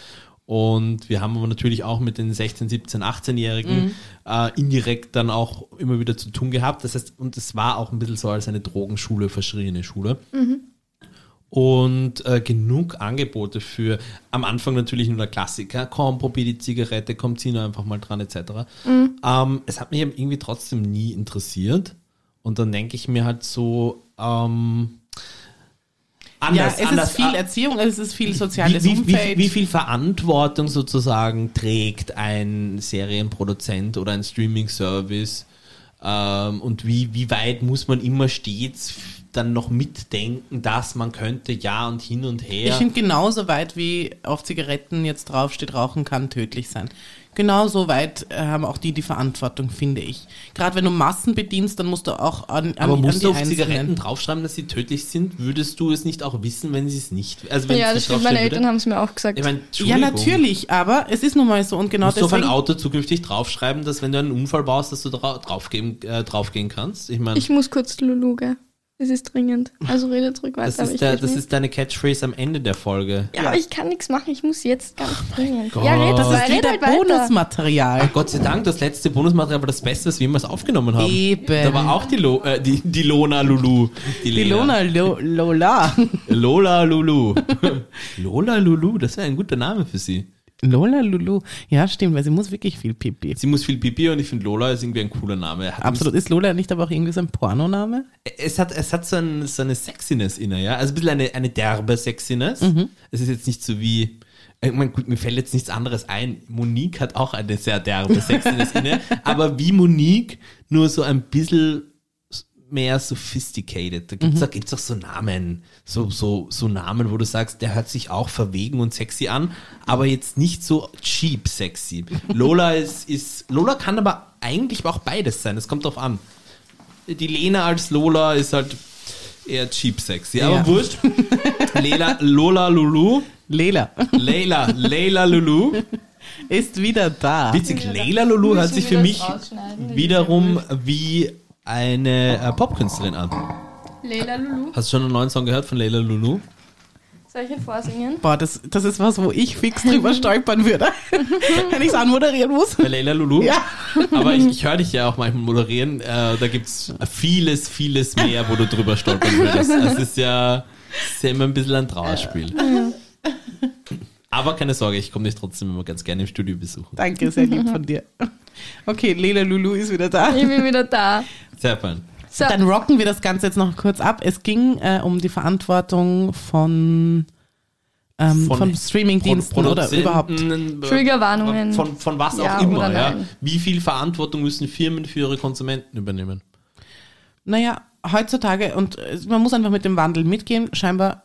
Und wir haben aber natürlich auch mit den 16, 17, 18-Jährigen äh, indirekt dann auch immer wieder zu tun gehabt. Das heißt, und es war auch ein bisschen so als eine Drogenschule, verschriene Schule. Und äh, genug Angebote für am Anfang natürlich nur der Klassiker, komm, probier die Zigarette, komm, zieh nur einfach mal dran, etc. Ähm, es hat mich irgendwie trotzdem nie interessiert. Und dann denke ich mir halt so, ähm, Ja, anders, es anders, ist viel äh, Erziehung, es ist viel soziales wie, wie, wie, Umfeld. wie viel Verantwortung sozusagen trägt ein Serienproduzent oder ein Streaming-Service ähm, und wie, wie weit muss man immer stets dann noch mitdenken, dass man könnte ja und hin und her. Ich finde genauso weit wie auf Zigaretten jetzt draufsteht, rauchen kann tödlich sein. Genauso weit äh, haben auch die die Verantwortung, finde ich. Gerade wenn du Massen bedienst, dann musst du auch an, an, aber an musst die du auf Einzelnen- Zigaretten draufschreiben, dass sie tödlich sind? Würdest du es nicht auch wissen, wenn sie es nicht? Also wenn Ja, es das stimmt. Meine Eltern haben es mir auch gesagt. Ich meine, Ja, natürlich, aber es ist nun mal so und genau Musst du auf ein deswegen. Auto zukünftig draufschreiben, dass wenn du einen Unfall baust, dass du dra draufgehen, äh, draufgehen kannst? Ich meine, ich muss kurz Lulu, gell? Es ist dringend. Also rede zurück weiter. das, ich ist, der, das nicht. ist deine Catchphrase am Ende der Folge. ja, aber ich kann nichts machen. Ich muss jetzt ganz dringend. Gott. Ja, red, Das ist red wieder halt. Bonusmaterial. Gott sei Dank, das letzte Bonusmaterial war das Beste, was wir jemals aufgenommen haben. Eben. Da war auch die, Lo äh, die, die Lona Lulu. Die Lena. Lona Lo Lola. Lola Lulu. Lola Lulu, das wäre ein guter Name für sie. Lola Lulu. Ja, stimmt, weil sie muss wirklich viel Pipi. Sie muss viel Pipi und ich finde Lola ist irgendwie ein cooler Name. Hat Absolut. Ist Lola nicht aber auch irgendwie so ein Pornoname? Es hat, es hat so, ein, so eine Sexiness inne, ja. Also ein bisschen eine, eine derbe Sexiness. Es ist jetzt nicht so wie, ich meine, gut, mir fällt jetzt nichts anderes ein. Monique hat auch eine sehr derbe Sexiness inne, aber wie Monique, nur so ein bisschen mehr sophisticated. Da gibt's, da gibt's auch so Namen, so, so, so Namen, wo du sagst, der hört sich auch verwegen und sexy an, aber jetzt nicht so cheap sexy. Lola ist, ist, Lola kann aber eigentlich auch beides sein. Es kommt drauf an die Lena als Lola ist halt eher cheap sexy. Aber Ja. wurscht. Lela, Lola Lulu. Lela Leila, Leila Lulu. ist wieder da. Witzig, Leila Lulu hört sich für mich wiederum wie eine äh, Popkünstlerin an. Leila Lulu. Hast du schon einen neuen Song gehört von Leila Lulu? Soll ich ihn vorsingen? Boah, das, das ist was, wo ich fix drüber stolpern würde, wenn ich es anmoderieren muss. Bei Leila Lulu? Ja. Aber ich, ich höre dich ja auch manchmal moderieren. Äh, da gibt's vieles, vieles mehr, wo du drüber stolpern würdest. Das ist ja, ist ja immer ein bisschen ein Trauerspiel. Aber keine Sorge, ich komme dich trotzdem immer ganz gerne im Studio besuchen. Danke, sehr lieb von dir. Okay, Lela Lulu ist wieder da. Ich bin wieder da. Sehr fein. So, Dann rocken wir das Ganze jetzt noch kurz ab. Es ging äh, um die Verantwortung von, ähm, Von von, Streamingdiensten Pro- oder überhaupt. äh, Triggerwarnungen. Von, von was Ja auch immer, ja. Wie viel Verantwortung müssen Firmen für ihre Konsumenten übernehmen? Naja, heutzutage, und äh, man muss einfach mit dem Wandel mitgehen, scheinbar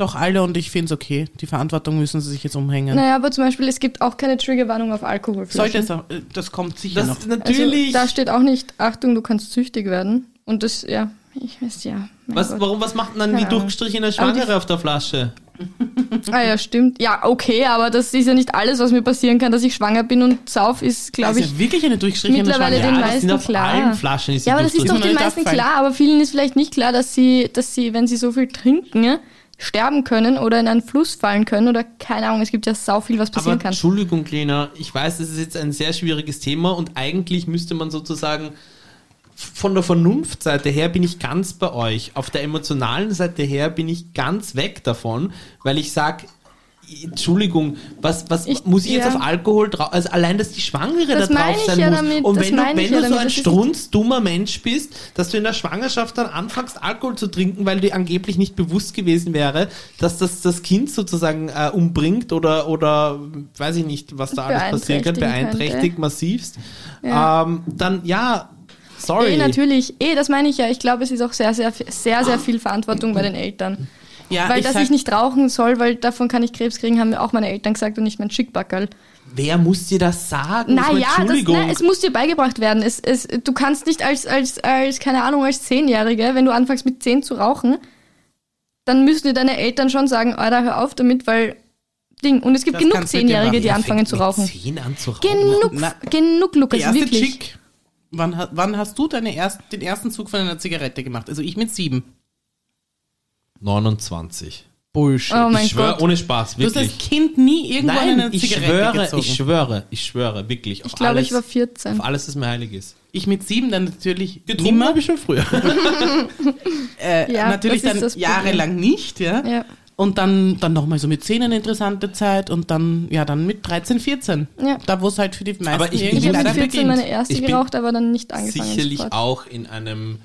doch alle und ich finde es okay. Die Verantwortung müssen sie sich jetzt umhängen. naja, aber zum Beispiel, es gibt auch keine Triggerwarnung auf Sollte Alkoholflaschen. es auch, äh, das kommt sicher Das noch. ist natürlich. Also, da steht auch nicht, Achtung, du kannst süchtig werden. Und das, ja, ich weiß ja. was, Gott. warum, was macht denn dann die durchgestrichene Schwangere auf der Flasche? Ah ja, stimmt. Ja, okay, aber das ist ja nicht alles, was mir passieren kann, dass ich schwanger bin und sauf ist, Das glaube ist ich, ja wirklich eine durchstrichene mittlerweile Schwangerschaft. den das sind meisten auf klar. allen Flaschen ist Ja, aber das ist doch den Ist meisten nicht klar, aber vielen ist vielleicht nicht klar, dass sie, dass sie, wenn sie so viel trinken, ja, sterben können oder in einen Fluss fallen können oder keine Ahnung, es gibt ja sau viel, was Aber passieren kann. Entschuldigung, Lena, ich weiß, das ist jetzt ein sehr schwieriges Thema und eigentlich müsste man sozusagen von der Vernunftseite her bin ich ganz bei euch. Auf der emotionalen Seite her bin ich ganz weg davon, weil ich sag, Entschuldigung, was, was Ich- muss ich jetzt ja. auf Alkohol drauf? Also allein, dass die Schwangere Das da drauf meine ich sein ja muss. damit, Und wenn du, wenn ja du so damit, ein strunzdummer Mensch bist, dass du in der Schwangerschaft dann anfängst, Alkohol zu trinken, weil dir angeblich nicht bewusst gewesen wäre, dass das das Kind sozusagen äh, umbringt oder, oder weiß ich nicht, was da alles passieren kann, beeinträchtigt könnte. massivst, Ja. ähm, dann ja, sorry. Eh, natürlich. Eh, das meine ich ja. Ich glaube, es ist auch sehr, sehr, sehr, sehr viel Verantwortung bei den Eltern. Ja, weil, ich dass sag- ich nicht rauchen soll, weil davon kann ich Krebs kriegen, haben mir auch meine Eltern gesagt und nicht mein Schickbackerl. Wer muss dir das sagen? Ich Naja, das, Entschuldigung. na, es muss dir beigebracht werden. Es, es, du kannst nicht als, als, als, keine Ahnung, als Zehnjährige, wenn du anfängst mit zehn zu rauchen, dann müssen dir deine Eltern schon sagen, Alter, hör auf damit, weil Ding. Und es gibt Das genug Zehnjährige, die anfangen zu rauchen. zehn an zu rauchen. Genug, Na, genug, Lukas, erste wirklich. Chick, wann, wann hast du deine erst, den ersten Zug von einer Zigarette gemacht? Also ich mit sieben. 29. Bullshit. Oh mein ich schwöre, ohne Spaß, du hast wirklich. als Kind nie irgendwo Nein, eine ich Zigarette schwöre, gezogen. ich schwöre, ich schwöre, wirklich. Ich auf glaube, alles, ich war 14. Auf alles, was mir heilig ist. Ich mit sieben dann natürlich Getrunken habe ich schon früher. Äh, Ja, natürlich das ist dann jahrelang nicht, ja. Ja. Und dann, dann nochmal so mit 10 eine interessante Zeit und dann, ja, dann mit 13, 14. Ja. Da, wo es halt für die meisten Aber ich- Ich irgendwie habe leider mit 14 beginnt. meine erste Ich bin geraucht, aber dann nicht angefangen. Sicherlich auch in einem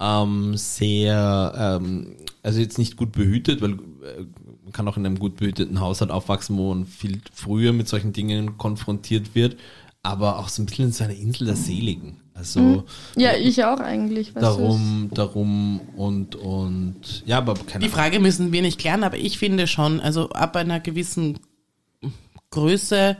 ähm, sehr, ähm, also jetzt nicht gut behütet, weil äh, man kann auch in einem gut behüteten Haushalt aufwachsen, wo man viel früher mit solchen Dingen konfrontiert wird, aber auch so ein bisschen in so einer Insel der Seligen. Also Ja, ich auch eigentlich. weißt du. darum, darum und und ja, aber keine Die Frage müssen wir nicht klären, aber ich finde schon, also ab einer gewissen Größe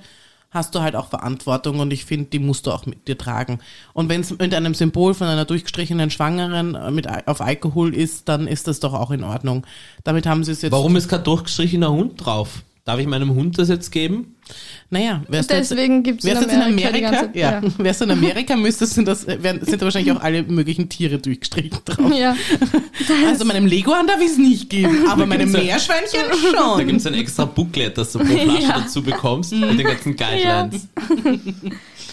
hast du halt auch Verantwortung und ich finde, die musst du auch mit dir tragen. Und wenn es mit einem Symbol von einer durchgestrichenen Schwangeren äh, mit auf Alkohol ist, dann ist das doch auch in Ordnung. Damit haben sie es jetzt. Warum ist kein durchgestrichener Hund drauf? Darf ich meinem Hund das jetzt geben? Naja, wärst Deswegen in Wärst du jetzt in Amerika die Amerika? ganze- ja. ja. Wärst du in Amerika, müsstest du das, äh, wären, sind da wahrscheinlich auch alle möglichen Tiere durchgestrichen drauf. Ja, Also meinem Leguan darf ich es nicht geben, aber meinem gibt's ja- Meerschweinchen Da schon. gibt es ein extra Booklet, das du pro Flasche Ja. dazu bekommst, mit den ganzen Guidelines.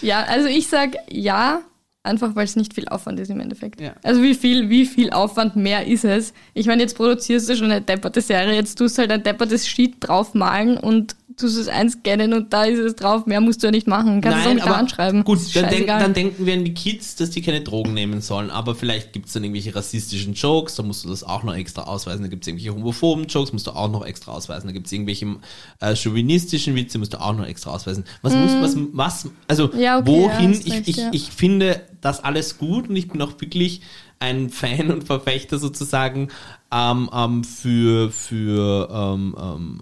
ja, also ich sag ja, einfach weil es nicht viel Aufwand ist im Endeffekt. Ja. Also wie viel, wie viel Aufwand mehr ist es? Ich meine, jetzt produzierst du schon eine depperte Serie, jetzt tust du halt ein deppertes Sheet draufmalen und tust es einscannen und da ist es drauf. Mehr musst du ja nicht machen. Kannst du auch mit der Hand schreiben. gut, dann, denk, dann denken wir an die Kids, dass die keine Drogen nehmen sollen, aber vielleicht gibt es dann irgendwelche rassistischen Jokes, da musst du das auch noch extra ausweisen, da gibt es irgendwelche homophoben Jokes, musst du auch noch extra ausweisen, da gibt es irgendwelche äh, chauvinistischen Witze, musst du auch noch extra ausweisen. Was muss, was, was, also Mhm. Ja, okay, wohin, ja, ich, recht, ich, ja. ich finde das alles gut und ich bin auch wirklich ein Fan und Verfechter sozusagen ähm, ähm, für, für ähm, ähm,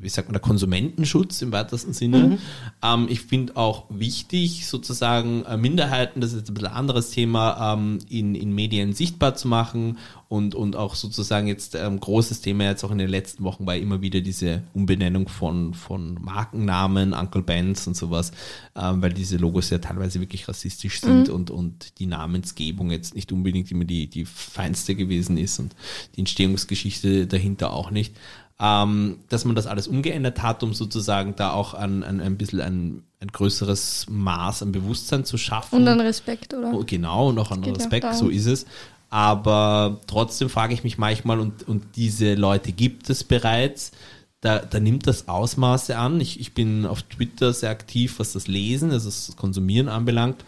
wie sagt man, der Konsumentenschutz im weitesten Sinne. Ähm, ich finde auch wichtig, sozusagen äh, Minderheiten, das ist jetzt ein bisschen anderes Thema, ähm, in, in Medien sichtbar zu machen und, und auch sozusagen jetzt ähm, großes Thema jetzt auch in den letzten Wochen war immer wieder diese Umbenennung von, von Markennamen, Uncle Benz und sowas, ähm, weil diese Logos ja teilweise wirklich rassistisch sind und, und die Namensgebung jetzt nicht unbedingt immer die, die feinste gewesen ist und die Entstehungsgeschichte dahinter auch nicht ähm, dass man das alles umgeändert hat, um sozusagen da auch ein, ein, ein bisschen ein, ein größeres Maß an Bewusstsein zu schaffen. Und dann Respekt, oder? Oh, genau, und auch an Respekt, darum. so ist es. Aber trotzdem frage ich mich manchmal, und, und diese Leute gibt es bereits, da, da nimmt das Ausmaße an. Ich, ich bin auf Twitter sehr aktiv, was das Lesen, also das Konsumieren anbelangt.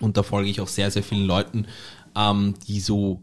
Und da folge ich auch sehr, sehr vielen Leuten, ähm, die so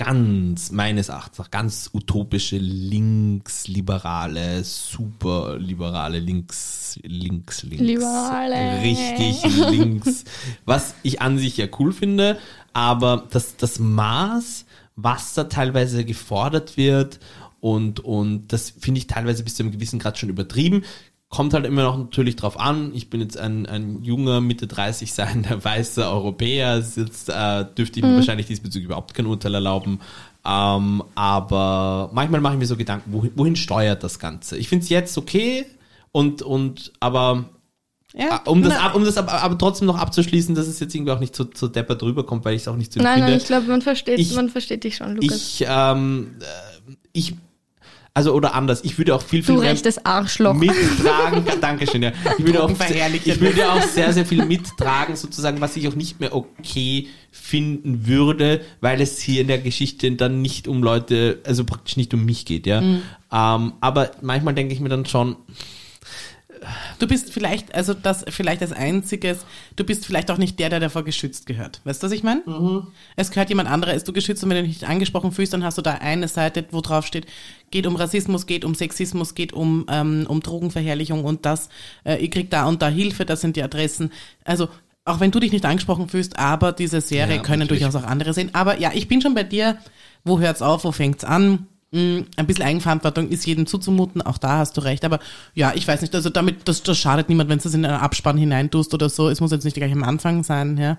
ganz, meines Erachtens, ganz utopische, linksliberale, superliberale, links, links, links. Liberale. Richtig links. Was ich an sich ja cool finde, aber das, das Maß, was da teilweise gefordert wird und, und das finde ich teilweise bis zu einem gewissen Grad schon übertrieben. Kommt halt immer noch natürlich drauf an. Ich bin jetzt ein, ein junger, Mitte 30 sein, der weiße Europäer. Jetzt äh, dürfte ich mir wahrscheinlich diesbezüglich überhaupt kein Urteil erlauben. Ähm, aber manchmal mache ich mir so Gedanken, wohin, wohin steuert das Ganze? Ich finde es jetzt okay und, und aber Ja, Ah, um das, ab, um das aber, aber trotzdem noch abzuschließen, dass es jetzt irgendwie auch nicht zu, zu depper drüber kommt, weil ich es auch nicht so Nein, empfinde. nein, ich glaube, man versteht, Ich- man versteht dich schon, Lukas. ich, ähm, äh, ich, also oder anders, ich würde auch viel, viel du mehr rechtes Arschloch. mittragen. Dankeschön, ja. Ich würde, auch, ich würde auch sehr, sehr viel mittragen, sozusagen, was ich auch nicht mehr okay finden würde, weil es hier in der Geschichte dann nicht um Leute, also praktisch nicht um mich geht, ja. Mhm. Ähm, aber manchmal denke ich mir dann schon, Du bist vielleicht, also das vielleicht als einziges, du bist vielleicht auch nicht der, der davor geschützt gehört. Weißt du, was ich meine? Es gehört jemand anderer, ist du geschützt und wenn du dich nicht angesprochen fühlst, dann hast du da eine Seite, wo drauf steht, geht um Rassismus, geht um Sexismus, geht um, ähm, um Drogenverherrlichung und das, äh, ihr kriegt da und da Hilfe, das sind die Adressen. Also auch wenn du dich nicht angesprochen fühlst, aber diese Serie Ja, können natürlich. durchaus auch andere sehen. Aber ja, ich bin schon bei dir, wo hört's auf, wo fängt's an? Mm, Ein bisschen Eigenverantwortung ist jedem zuzumuten, auch da hast du recht. Aber ja, ich weiß nicht, also damit, das, das schadet niemand, wenn du es in einen Abspann hineintust oder so. Es muss jetzt nicht gleich am Anfang sein, ja.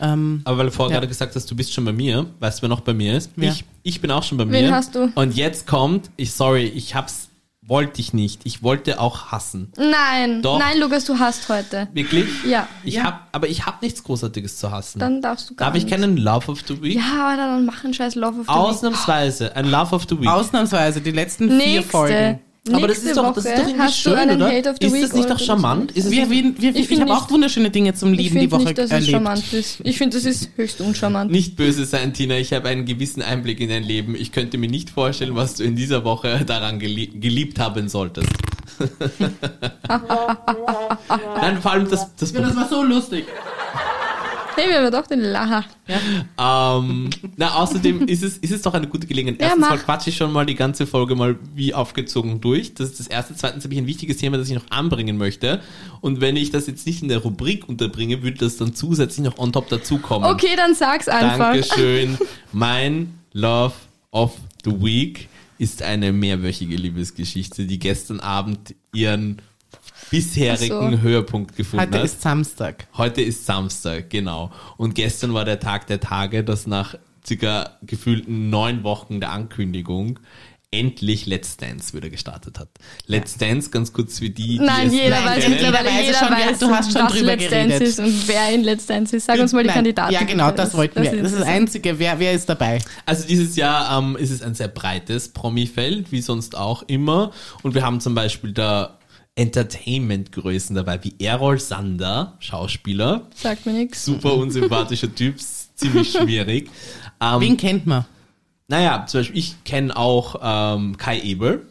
Ähm, Aber weil du vorher Ja. gerade gesagt hast, du bist schon bei mir, weißt du, wer noch bei mir ist? Wer? Ich, ich bin auch schon bei Wen mir. hast du? Und jetzt kommt, ich sorry, ich hab's, wollte ich nicht. Ich wollte auch hassen. Nein, Doch. nein, Lukas, du hast heute. Wirklich? Ja. Ich Ja. hab, aber ich hab nichts Großartiges zu hassen. Dann darfst du gar Darf ich nichts. keinen Love of the Week? Ja, aber dann mach einen scheiß Love of the Week. Ausnahmsweise, ein Love of the Week. ausnahmsweise die letzten vier Nächste. Folgen. Aber das ist doch, das ist doch irgendwie schön, oder? Ist das nicht doch charmant? Ist es Wir, wir, wir, Ich ich habe auch wunderschöne Dinge zum Lieben die Woche nicht, dass es erlebt. charmant ist. Ich finde, das ist höchst uncharmant. nicht böse sein, Tina. Ich habe einen gewissen Einblick in dein Leben. Ich könnte mir nicht vorstellen, was du in dieser Woche daran gelie geliebt haben solltest. Nein, vor allem das, das Ja, das war so lustig. Hey, wir haben doch den Lacher. Ähm, na, außerdem ist es, ist es doch eine gute Gelegenheit. Ja, Erstens mal mach. quatsche ich schon mal die ganze Folge mal wie aufgezogen durch. Das ist das erste. Zweitens habe ich ein wichtiges Thema, das ich noch anbringen möchte. Und wenn ich das jetzt nicht in der Rubrik unterbringe, würde das dann zusätzlich noch on top dazukommen. Okay, dann sag's einfach. Dankeschön. Mein Love of the Week ist eine mehrwöchige Liebesgeschichte, die gestern Abend ihren bisherigen so. Höhepunkt gefunden Heute hat. ist Samstag. Heute ist Samstag, genau. Und gestern war der Tag der Tage, dass nach circa gefühlten neun Wochen der Ankündigung endlich Let's Dance wieder gestartet hat. Let's Dance, ganz kurz für die, die Nein, es jeder weiß mittlerweile, Jeder schon, weiß, du hast schon was drüber Let's Dance geredet. ist und wer in Let's Dance ist. Sag uns mal die Nein, Kandidaten. Ja, genau, das wollten wir. Das ist das. Einzige. Wer, wer ist dabei? Also dieses Jahr ähm, ist es ein sehr breites Promi-Feld, wie sonst auch immer. Und wir haben zum Beispiel da Entertainment-Größen dabei, wie Errol Sander, Schauspieler. Sagt mir nichts. Super unsympathischer Typ, ziemlich schwierig. Ähm, Wen kennt man? Naja, zum Beispiel, ich kenne auch ähm, Kai Ebel,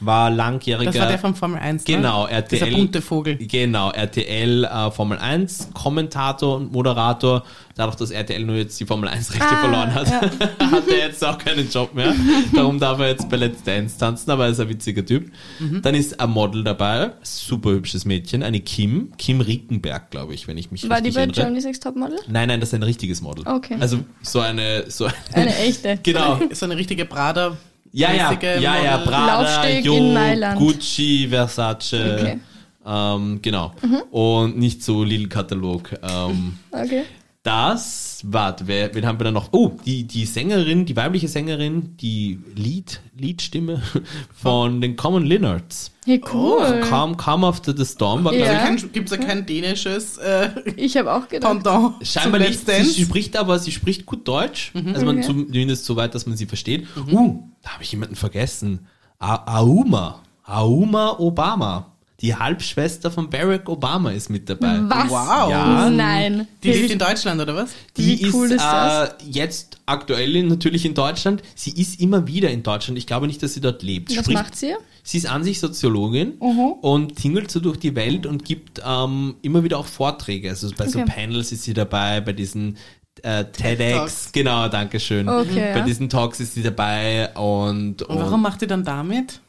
war langjähriger. Das war der von Formel 1. Genau, ne? RTL. Dieser bunte Vogel. Genau, RTL äh, Formel 1, Kommentator und Moderator. Dadurch, dass RTL nur jetzt die Formel 1 Rechte Ah, verloren hat, hat er jetzt auch keinen Job mehr. Darum darf er jetzt bei Let's Dance tanzen, aber er ist ein witziger Typ. Mhm. Dann ist ein Model dabei, super hübsches Mädchen, eine Kim, Kim Rickenberg, glaube ich, wenn ich mich War die richtig bei erinnere. Germany's Next Topmodel? Nein, nein, das ist ein richtiges Model. Okay. Also so eine, so eine, Eine echte. genau. So eine richtige Prada. Ja, ja, ja, ja. Prada, Laufsteg Jo, in Mailand. Gucci, Versace, Okay. ähm, genau. Und nicht so Lidl-Katalog. Ähm, Okay. Das, warte, wer, wen haben wir da noch? Oh, die, die Sängerin, die weibliche Sängerin, die Lied, Liedstimme von den Common Linnards. Hey, cool. Come, Come After the Storm war, Ja. glaube Gibt es ja kein dänisches äh, Ich habe auch gedacht. Pendant scheinbar nicht. Sie spricht aber, sie spricht gut Deutsch. Also man Okay. zumindest so weit, dass man sie versteht. Uh, da habe ich jemanden vergessen. A Auma. Auma Obama. Die Halbschwester von Barack Obama ist mit dabei. Was? Wow. Ja. Nein. Die lebt in Deutschland, oder was? Die Wie cool ist, ist das? Äh, jetzt aktuell natürlich in Deutschland. Sie ist immer wieder in Deutschland. Ich glaube nicht, dass sie dort lebt. Was Sprich, macht sie? Sie ist an sich Soziologin und tingelt so durch die Welt und gibt ähm, immer wieder auch Vorträge. Also bei so Okay. Panels ist sie dabei, bei diesen äh, TEDx, Talks. genau, danke schön. Okay, Bei ja. diesen Talks ist sie dabei und, Und warum macht die dann damit?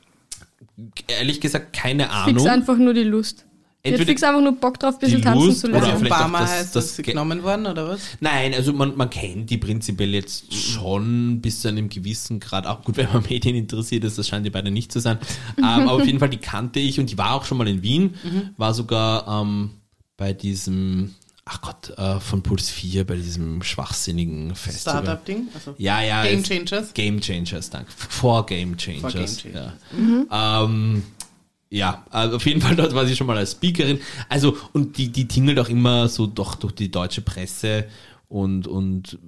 Ehrlich gesagt keine Fix Ahnung. einfach nur die Lust. Entweder fix einfach nur Bock drauf, ein bisschen tanzen Lust zu oder lernen. vielleicht Obama auch das- heißt, das genommen worden, oder was? Nein, also man, man kennt die prinzipiell jetzt schon bis zu einem gewissen Grad. Auch gut, wenn man Medien interessiert ist, das scheinen die beide nicht zu sein. ähm, aber auf jeden Fall, die kannte ich und die war auch schon mal in Wien. War sogar ähm, bei diesem, ach Gott, äh, von Puls 4, bei diesem schwachsinnigen Festival. Startup-Ding? Also, Ja, ja. Game Changers? Game Changers, danke. Vor Game Changers. Game Changers. Ja. Ähm, ja, also auf jeden Fall dort war sie schon mal als Speakerin. Also, und die, die tingelt auch immer so doch durch die deutsche Presse und, und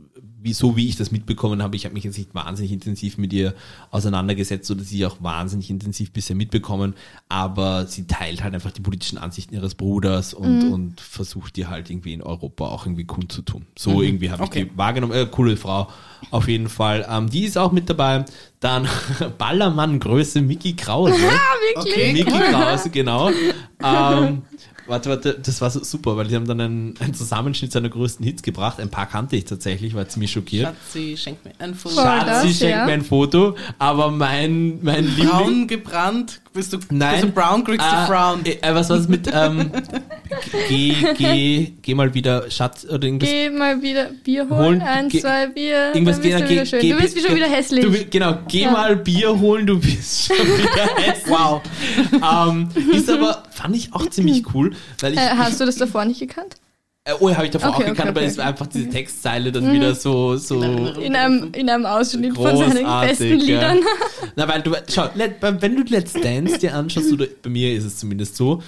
wie, so wie ich das mitbekommen habe, ich habe mich jetzt nicht wahnsinnig intensiv mit ihr auseinandergesetzt oder sie auch wahnsinnig intensiv bisher mitbekommen, aber sie teilt halt einfach die politischen Ansichten ihres Bruders und, und versucht die halt irgendwie in Europa auch irgendwie kundzutun. So irgendwie habe Okay. ich die wahrgenommen. Äh, coole Frau, auf jeden Fall. Ähm, die ist auch mit dabei. Dann Ballermann-Größe Mickey Krause. Ah, wirklich? Okay. Mickey Krause, genau. Ähm, warte, warte, das war so super, weil die haben dann einen, einen Zusammenschnitt seiner größten Hits gebracht. Ein paar kannte ich tatsächlich, war ziemlich schockiert. Schatzi, schenk mir ein Foto. Schatzi das, schenkt ja. mir ein Foto, aber mein, mein Liebling... Braun gebrannt. Bist du, Nein. bist du brown, kriegst du Ah, frown. Äh, äh, was war das mit, ähm, geh, geh, geh mal wieder Schatz oder irgendwas. Geh mal wieder Bier Holen, holen. Ein, geh- zwei Bier. Irgendwas dann bist du geh- wieder schön. geh- du bist wie schon geh- wieder hässlich. Du, genau, geh Ja. mal Bier holen, du bist schon wieder hässlich. Wow. ähm, ist aber, fand ich auch ziemlich cool, weil ich, äh, hast du das davor nicht gekannt? Äh, oh, habe ich davor Okay, auch okay, gekannt, aber okay, es war okay. einfach diese Textzeile dann wieder so, so In einem, in einem Ausschnitt von seinen großartig. besten ja. Liedern. Na, weil du, schau, wenn du Let's Dance dir anschaust, oder bei mir ist es zumindest so,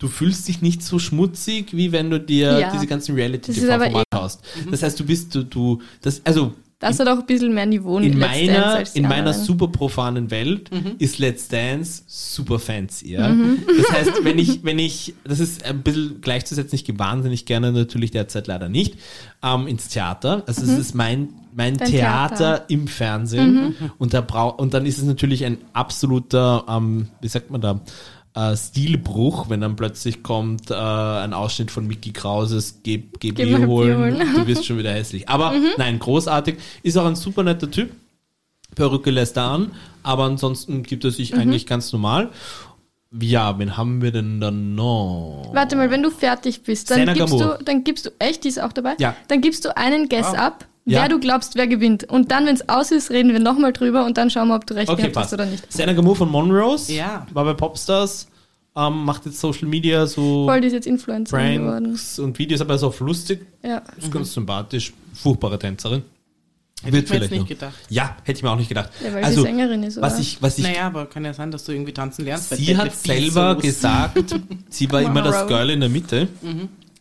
du fühlst dich nicht so schmutzig, wie wenn du dir Ja. diese ganzen Das ist aber Reality-TV-Formate eh- haust. Das heißt, du bist, du, du, das, also, Das hat auch ein bisschen mehr Niveau in Let's Dance meiner, als die in meiner anderen. super profanen Welt Mhm. ist Let's Dance super fancy, ja. Das heißt, wenn ich, wenn ich, das ist ein bisschen gleichzusetzen, ich gehe wahnsinnig gerne natürlich derzeit leider nicht, ähm, ins Theater. Also es ist mein, mein Mhm. Theater, Theater. Mhm. im Fernsehen. Und da brau und dann ist es natürlich ein absoluter, ähm, wie sagt man da, äh, Stilbruch, wenn dann plötzlich kommt äh, ein Ausschnitt von Mickey Krauses Geh, geh Geh Bier holen, Bier holen. du wirst schon wieder hässlich. Aber nein, großartig. Ist auch ein super netter Typ. Perücke lässt er an, aber ansonsten gibt er sich eigentlich ganz normal. Ja, wen haben wir denn dann noch? Warte mal, wenn du fertig bist, dann Senna gibst Gamur. du, dann gibst du, echt, die ist auch dabei? Ja. Dann gibst du einen Guess Wow. ab, Ja. wer du glaubst, wer gewinnt. Und dann, wenn es aus ist, reden wir nochmal drüber und dann schauen wir, ob du recht Okay, gehabt hast passt. oder nicht. Senna Gamur von Monrose. Ja. War bei Popstars. Ähm, macht jetzt Social Media so Voll, die ist jetzt Influencerin geworden. Und Videos, aber so auf lustig. Ja. Ist ganz sympathisch. Furchtbare Tänzerin. Hätte ich mir jetzt nicht gedacht. Ja, hätte ich mir auch nicht gedacht. Ja, weil also, sie Sängerin ist, oder? was ich, was ich, Naja, aber kann ja sein, dass du irgendwie tanzen lernst. sie hat selber gesagt, sie war immer das. Girl in der Mitte,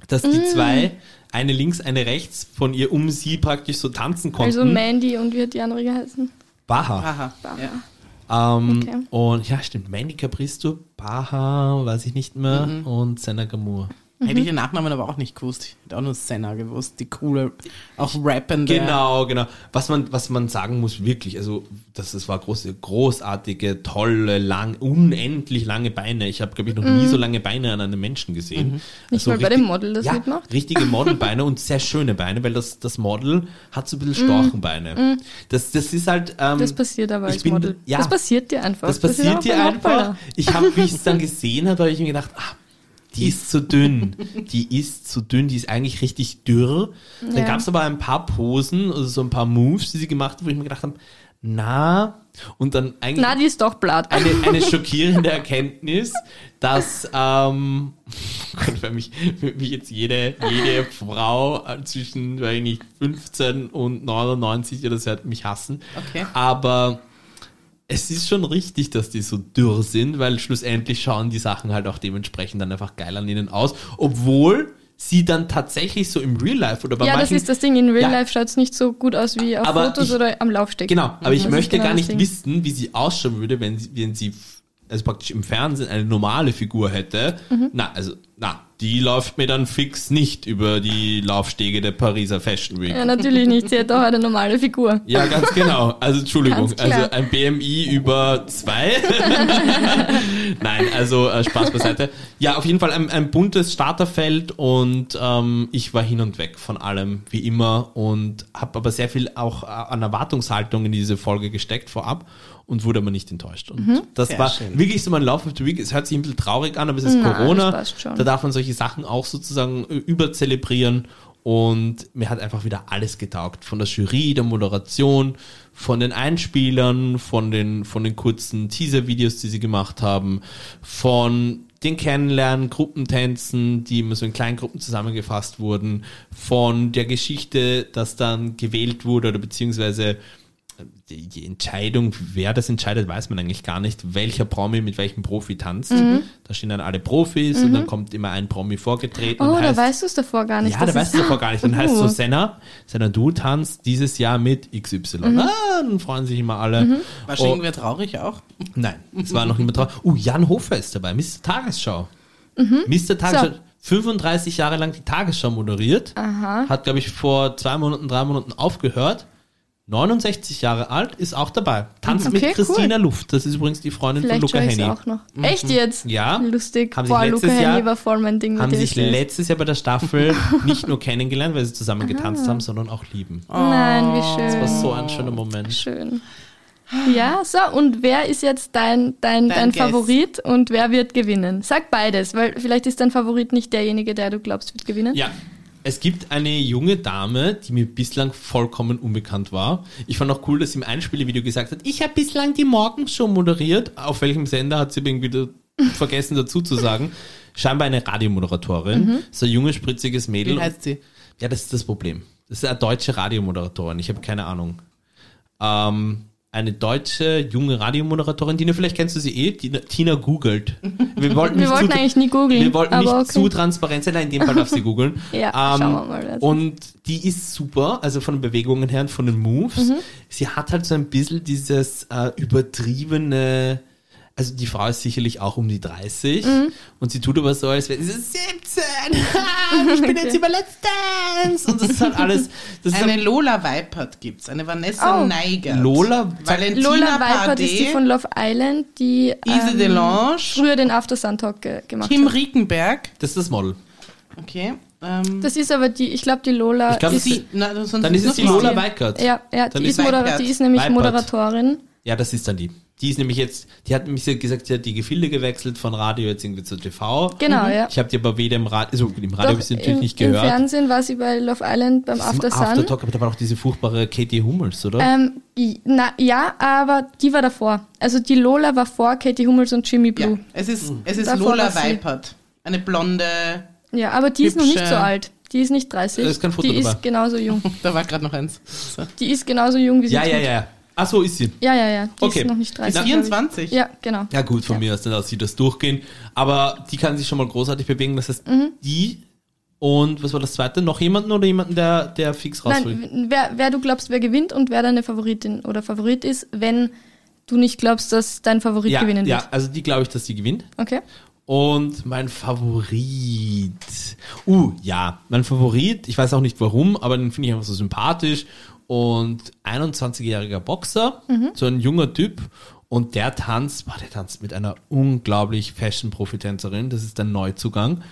dass die Mm. zwei, eine links, eine rechts, von ihr um sie praktisch so tanzen konnten. Also Mandy und wie hat die andere geheißen? Baha. Aha, Baha. ja. Ähm, Okay. Und ja, stimmt, Mandy Capristo, Baha, weiß ich nicht mehr, Mhm. und Senna Gamur. Hätte ich den Nachnamen aber auch nicht gewusst. Ich hätte auch nur Senna gewusst. Die coole, auch rappende. Genau, genau. Was man, was man sagen muss, wirklich, also das, das war große, großartige, tolle, lang, unendlich lange Beine. Ich habe, glaube ich, noch nie so lange Beine an einem Menschen gesehen. Mhm. Nicht Also mal bei dem Model, das ja, mitmacht? Richtige Modelbeine und sehr schöne Beine, weil das, das Model hat so ein bisschen Storchenbeine. Das, das ist halt. Ähm, Mhm. Das passiert aber als bin- Model. ja. Das passiert dir einfach. das ist auch passiert dir einfach. Ich habe, wie ich es dann gesehen habe, habe ich mir gedacht, ah, die ist zu dünn. Die ist zu dünn, die ist eigentlich richtig dürr. Dann Ja. gab es aber ein paar Posen, also so ein paar Moves, die sie gemacht hat, wo ich mir gedacht habe, na, und dann eigentlich Na, die ist doch blatt. eine, eine schockierende Erkenntnis, dass ähm, Gott, wenn mich, wenn mich jetzt jede, jede Frau zwischen weiß ich nicht, 15 und 99 oder so hat mich hassen. Okay. Aber es ist schon richtig, dass die so dürr sind, weil schlussendlich schauen die Sachen halt auch dementsprechend dann einfach geil an ihnen aus, obwohl sie dann tatsächlich so im Real Life oder bei Ja, das manchen ist das Ding. In Real Ja. Life schaut es nicht so gut aus wie auf Fotos ich- oder am Laufsteg. Genau, aber ich Das möchte genau gar das nicht wissen, wie sie ausschauen würde, wenn sie, wenn sie also praktisch im Fernsehen eine normale Figur hätte. Mhm. Na, also, na, die läuft mir dann fix nicht über die Laufstege der Pariser Fashion Week. Ja, natürlich nicht. Sie hat doch eine normale Figur. Ja, ganz genau. Also Entschuldigung, also ein BMI über zwei. Nein, also äh, Spaß beiseite. Ja, auf jeden Fall ein, ein buntes Starterfeld und ähm, ich war hin und weg von allem, wie immer und habe aber sehr viel auch äh, an Erwartungshaltung in diese Folge gesteckt vorab und wurde aber nicht enttäuscht. Und das Sehr war schön. wirklich so mein Lauf of the Week. Es hört sich ein bisschen traurig an, aber es ist Nein, Corona. Da darf man solche Sachen auch sozusagen äh, überzelebrieren. Und mir hat einfach wieder alles getaugt. Von der Jury, der Moderation, von den Einspielern, von den, von den kurzen Teaser-Videos, die sie gemacht haben, von den Kennenlernen, Gruppentänzen, die immer so in kleinen Gruppen zusammengefasst wurden, von der Geschichte, dass dann gewählt wurde oder beziehungsweise die, Entscheidung, wer das entscheidet, weiß man eigentlich gar nicht, welcher Promi mit welchem Profi tanzt. Mhm. Da stehen dann alle Profis und dann kommt immer ein Promi vorgetreten. Oh, und da heißt, weißt du es davor gar nicht. ja, da Das weißt du ist- davor gar nicht. Dann heißt so, Uh. Senna, Senna, du tanzt dieses Jahr mit XY. Mhm. Ah, dann freuen sich immer alle. War Oh, schon irgendwer traurig auch? nein, es war noch niemand drauf. Uh, Jan Hofer ist dabei, Mr. Tagesschau. Mr. Tagesschau, Mhm. So. 35 Jahre lang die Tagesschau moderiert. Aha. Hat, glaube ich, vor zwei Monaten, drei Monaten aufgehört. 69 Jahre alt, ist auch dabei. Tanzt Okay, mit Christina Luft. Das ist übrigens die Freundin Vielleicht von Luca Henny. auch noch. Echt jetzt? Ja. Lustig. Haben sich Boah, letztes Luca Jahr- Henny war voll mein Ding Haben sich letztes Jahr bei der Staffel nicht nur kennengelernt, weil sie zusammen getanzt haben, sondern auch lieben. Nein, wie schön. Das war so ein schöner Moment. Schön. Ja, so, und wer ist jetzt dein, dein, Dein. Favorit und wer wird gewinnen? Sag beides, weil vielleicht ist dein Favorit nicht derjenige, der du glaubst, wird gewinnen. Ja. Es gibt eine junge Dame, die mir bislang vollkommen unbekannt war. Ich fand auch cool, dass sie im Einspielvideo gesagt hat, ich habe bislang die Morgenshow moderiert. Auf welchem Sender hat sie irgendwie vergessen dazu zu sagen. Scheinbar eine Radiomoderatorin. So ein junges, spritziges Mädel. Wie heißt sie? Ja, das ist das Problem. Das ist eine deutsche Radiomoderatorin. Ich habe keine Ahnung. Ähm, eine deutsche junge Radiomoderatorin, Tina, vielleicht kennst du sie eh, Tina, Tina googelt. Wir wollten, Wir nicht wollten zu, eigentlich nie googeln. wir wollten nicht okay. zu transparent sein, nein, in dem Fall darf sie googeln. Ja, Ähm, schauen wir mal, Und die ist super, also von den Bewegungen her und von den Moves. Mhm. Sie hat halt so ein bisschen dieses äh, übertriebene, also die Frau ist sicherlich auch um die 30 Mhm. und sie tut aber so, als wäre sie so 17. Ha, ich bin jetzt über Let's Dance. Und das ist halt alles. Das ist Eine halt, Lola Weipert gibt's, eine Vanessa Oh. Neigert. Lola- Valentina Lola Weipert ist die von Love Island, die Ise ähm, Delange, früher den After Sun Talk ge gemacht Kim hat. Riekenberg. das ist das Model. Okay. Ähm, Das ist aber die, ich glaube, die Lola. Ich glaub, die das ist, ist- na, sonst Dann ist es die Lola. Weikert. ja, ja, die ist Weipert. die ist nämlich Weipert. Moderatorin. Ja, das ist dann die. Die ist nämlich jetzt, die hat nämlich gesagt, sie hat die Gefilde gewechselt von Radio jetzt irgendwie zu TV. Genau, ja. Ich habe die aber weder im Radio, also im Radio habe ich sie natürlich im, nicht Im gehört. Fernsehen war sie bei Love Island beim Im After Sun. Aftertalk, aber da war auch diese furchtbare Katie Hummels, oder? Ähm, i- na, ja, aber die war davor. Also die Lola war vor Katie Hummels und Jimmy Ja, Blue. es ist, Hm. es ist Davor Lola Weipert. Eine blonde, Ja, aber die ist noch nicht Hübsche- so alt. Die ist nicht 30. Da ist kein Foto die dabei. ist genauso jung. da war gerade noch eins. So. Die ist genauso jung wie sie ja, ja, ja. Ach so, ist sie. Ja, ja, ja. Die Okay. ist noch nicht 30. Ist glaub ich. 24? Ja, genau. Ja gut, von mir aus, dann lasse ich das durchgehen. Aber die kann sich schon mal großartig bewegen. Das heißt, Mhm. die und was war das zweite? Noch jemanden oder jemanden, der, der fix rausfällt? Nein, wer, wer du glaubst, wer gewinnt und wer deine Favoritin oder Favorit ist, wenn du nicht glaubst, dass dein Favorit ja, gewinnen ja, wird. also die glaube ich, dass die gewinnt. Okay. Und mein Favorit. Uh, ja, mein Favorit, ich weiß auch nicht warum, aber den finde ich einfach so sympathisch. Und 21-jähriger Boxer, so ein junger Typ. Und der tanzt, boah, der tanzt mit einer unglaublich Fashion-Profitänzerin. Das ist der Neuzugang.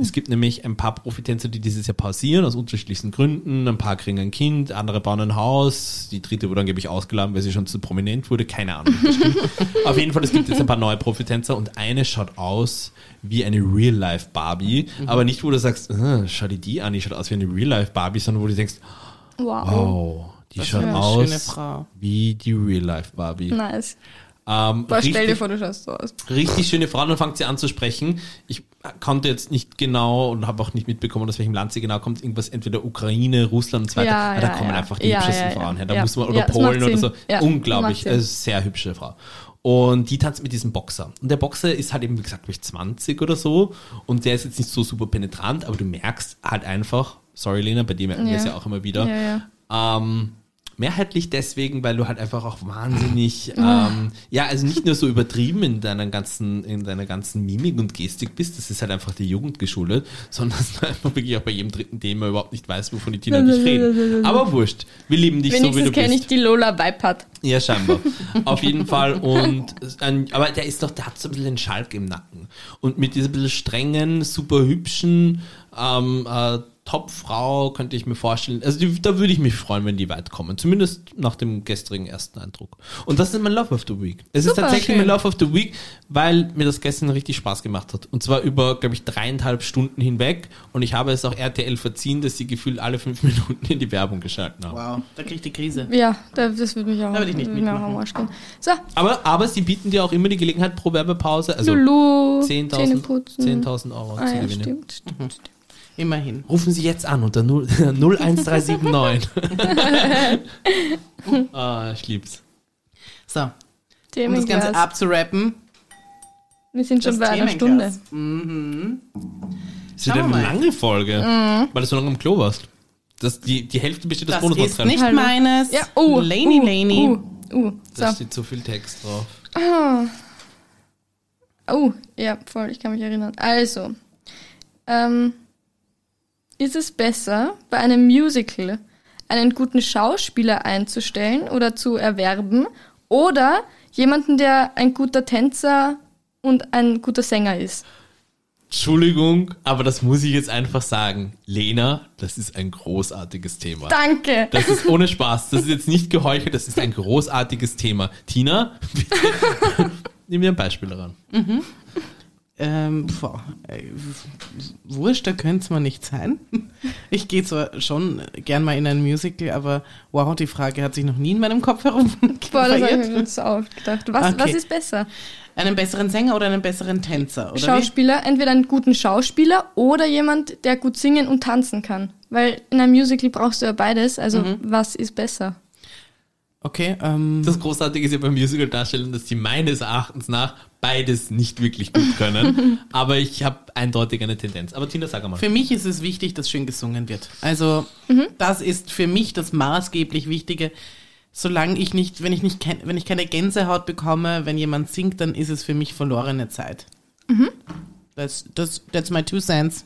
Es gibt nämlich ein paar Profitänzer, die dieses Jahr pausieren, aus unterschiedlichsten Gründen. Ein paar kriegen ein Kind, andere bauen ein Haus. Die dritte wurde angeblich ausgeladen, weil sie schon zu prominent wurde. Keine Ahnung. Auf jeden Fall, es gibt jetzt ein paar neue Profitänzer und eine schaut aus wie eine Real-Life-Barbie. Aber nicht, wo du sagst, äh, schau dir die an, die schaut aus wie eine Real-Life-Barbie, sondern wo du denkst, Wow. wow, die Das schaut ist eine aus schöne Frau. wie die Real-Life-Barbie. Nice. Ähm, Boah, stell dir richtig- vor, du schaust so aus. richtig schöne Frau, dann fängt sie an zu sprechen. Ich konnte jetzt nicht genau und habe auch nicht mitbekommen, aus welchem Land sie genau kommt. Irgendwas entweder Ukraine, Russland und so weiter. Ja, Ah, da ja, kommen ja. einfach die hübschesten. Frauen her. Da muss man, oder das Polen oder so. Unglaublich. macht Sinn. Also sehr hübsche Frau. Und die tanzt mit diesem Boxer. Und der Boxer ist halt eben, wie gesagt, ich, 20 oder so. Und der ist jetzt nicht so super penetrant, aber du merkst halt einfach, sorry Lena, bei dem merken wir Ja. es ja auch immer wieder, Ja, ja. ähm, mehrheitlich deswegen, weil du halt einfach auch wahnsinnig, ähm, ja, also nicht nur so übertrieben in deiner ganzen, in deiner ganzen Mimik und Gestik bist, das ist halt einfach der Jugend geschuldet, sondern dass du einfach wirklich auch bei jedem dritten Thema überhaupt nicht weißt, wovon die Tina und ich reden. Aber wurscht, wir lieben dich so, wie Wenigstens du kenne ich bist. die Lola Weipert. Ja, scheinbar. Auf jeden Fall. Und ein, aber der ist doch, der hat so ein bisschen den Schalk im Nacken. Und mit dieser bisschen strengen, super hübschen ähm, äh, Top-Frau könnte ich mir vorstellen. Also die, da würde ich mich freuen, wenn die weit kommen. Zumindest nach dem gestrigen ersten Eindruck. Und das ist mein Love of the Week. Es ist Super, tatsächlich schön. mein Love of the Week, weil mir das gestern richtig Spaß gemacht hat. Und zwar über, glaube ich, dreieinhalb Stunden hinweg. Und ich habe es auch RTL verziehen, dass sie gefühlt alle fünf Minuten in die Werbung geschalten haben. Wow, da krieg ich die Krise. Ja, da, das würde mich auch, Da würde ich nicht würde mir auch mitmachen. am Arsch gehen. So, Aber, aber sie bieten dir auch immer die Gelegenheit pro Werbepause, also Lulu, 10.000 10.000 10.000 Euro Ah zu ja, gewinnen. stimmt, stimmt. Mhm. Immerhin. Rufen Sie jetzt an unter 0 01379. ah, ich lieb's. So, um das. Ganze abzurappen. Wir sind schon bei einer Stunde. Mhm. Das Schauen wir eine lange Folge, Mhm. weil du so lange im Klo warst. Das, die, die Hälfte besteht aus Das ist nicht Hallo. meines. Ja, oh, Laney uh, Laney. Uh, uh, so. Da steht so viel Text drauf. Oh, ja, voll, ich kann mich erinnern. Also, ähm, ist es besser, bei einem Musical einen guten Schauspieler einzustellen oder zu erwerben oder jemanden, der ein guter Tänzer und ein guter Sänger ist? Entschuldigung, aber das muss ich jetzt einfach sagen. Lena, das ist ein großartiges Thema. Danke! Das ist ohne Spaß. Das ist jetzt nicht geheuchelt, das ist ein großartiges Thema. Tina, bitte, nimm dir ein Beispiel daran. Ähm, boah, äh, wurscht, da könnte es mal nicht sein. Ich gehe zwar schon gern mal in ein Musical, aber wow, die Frage hat sich noch nie in meinem Kopf herum Boah, das habe ich mir so oft gedacht. Was, Okay. was ist besser? Einen besseren Sänger oder einen besseren Tänzer, oder wie? Schauspieler, entweder einen guten Schauspieler oder jemand, der gut singen und tanzen kann. Weil in einem Musical brauchst du ja beides. Also Mhm. was ist besser? Okay, ähm, Das Großartige ist ja beim Musical-Darstellen, dass sie meines Erachtens nach beides nicht wirklich gut können. aber ich habe eindeutig eine Tendenz. Aber Tina, sag einmal. für mich ist es wichtig, dass schön gesungen wird. Also, Mhm. das ist für mich das maßgeblich Wichtige. solange ich nicht, wenn ich nicht, wenn ich keine Gänsehaut bekomme, wenn jemand singt, dann ist es für mich verlorene Zeit. That's, that's, that's my two cents.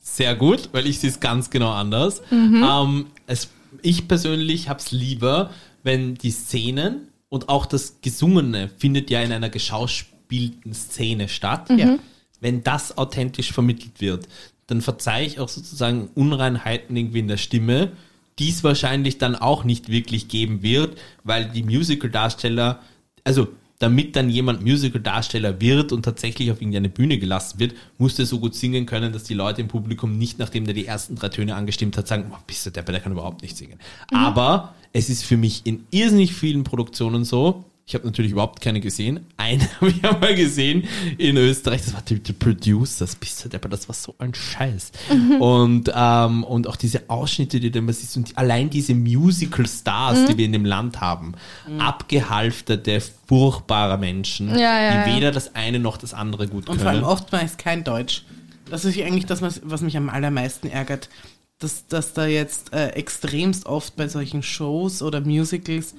Sehr gut, weil ich sehe es ganz genau anders. Ähm, es, ich persönlich habe es lieber, wenn die Szenen und auch das Gesungene findet ja in einer geschauspielten Szene statt. Ja. Wenn das authentisch vermittelt wird, dann verzeihe ich auch sozusagen Unreinheiten irgendwie in der Stimme, die es wahrscheinlich dann auch nicht wirklich geben wird, weil die Musical-Darsteller, also damit dann jemand Musical-Darsteller wird und tatsächlich auf irgendeine Bühne gelassen wird, muss der so gut singen können, dass die Leute im Publikum nicht, nachdem der die ersten drei Töne angestimmt hat, sagen, oh, bist du der, der kann überhaupt nicht singen. Aber es ist für mich in irrsinnig vielen Produktionen so, ich habe natürlich überhaupt keine gesehen. Eine habe ich einmal gesehen in Österreich. Das war der, der Producer. Das bist du der, das war so ein Scheiß. Und, ähm, und auch diese Ausschnitte, die du immer siehst, und die, allein diese Musical-Stars, die wir in dem Land haben, abgehalfterte, furchtbare Menschen, Ja, ja, die ja. weder das eine noch das andere gut Und können. vor allem oftmals kein Deutsch. Das ist eigentlich das, was, was mich am allermeisten ärgert. Dass, dass da jetzt äh, extremst oft bei solchen Shows oder Musicals,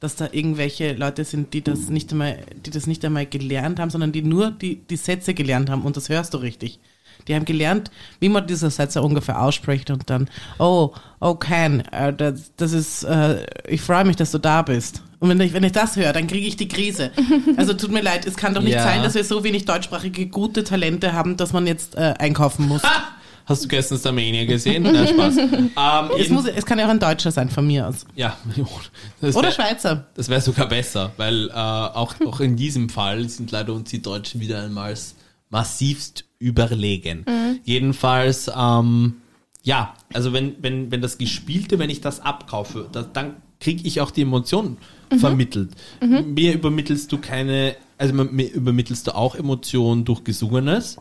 dass da irgendwelche Leute sind, die das nicht einmal, die das nicht einmal gelernt haben, sondern die nur die, die Sätze gelernt haben und das hörst du richtig. Die haben gelernt, wie man diese Sätze ungefähr ausspricht und dann, oh, oh Ken, äh, das, das ist, äh, ich freue mich, dass du da bist. Und wenn ich, wenn ich das höre, dann kriege ich die Krise. Also tut mir leid, es kann doch nicht Ja. sein, dass wir so wenig deutschsprachige gute Talente haben, dass man jetzt äh, einkaufen muss. Hast du gestern Starmania gesehen? Na, Spaß. ähm, es, muss, es kann ja auch ein Deutscher sein von mir aus. ja, das Oder wär- Schweizer. Das wäre sogar besser, weil äh, auch, auch in diesem Fall sind leider uns die Deutschen wieder einmal massivst überlegen. Jedenfalls, ähm, ja, also wenn, wenn, wenn das Gespielte, wenn ich das abkaufe, da, dann kriege ich auch die Emotionen vermittelt. Mir übermittelst du keine, also übermittelst du auch Emotionen durch Gesungenes,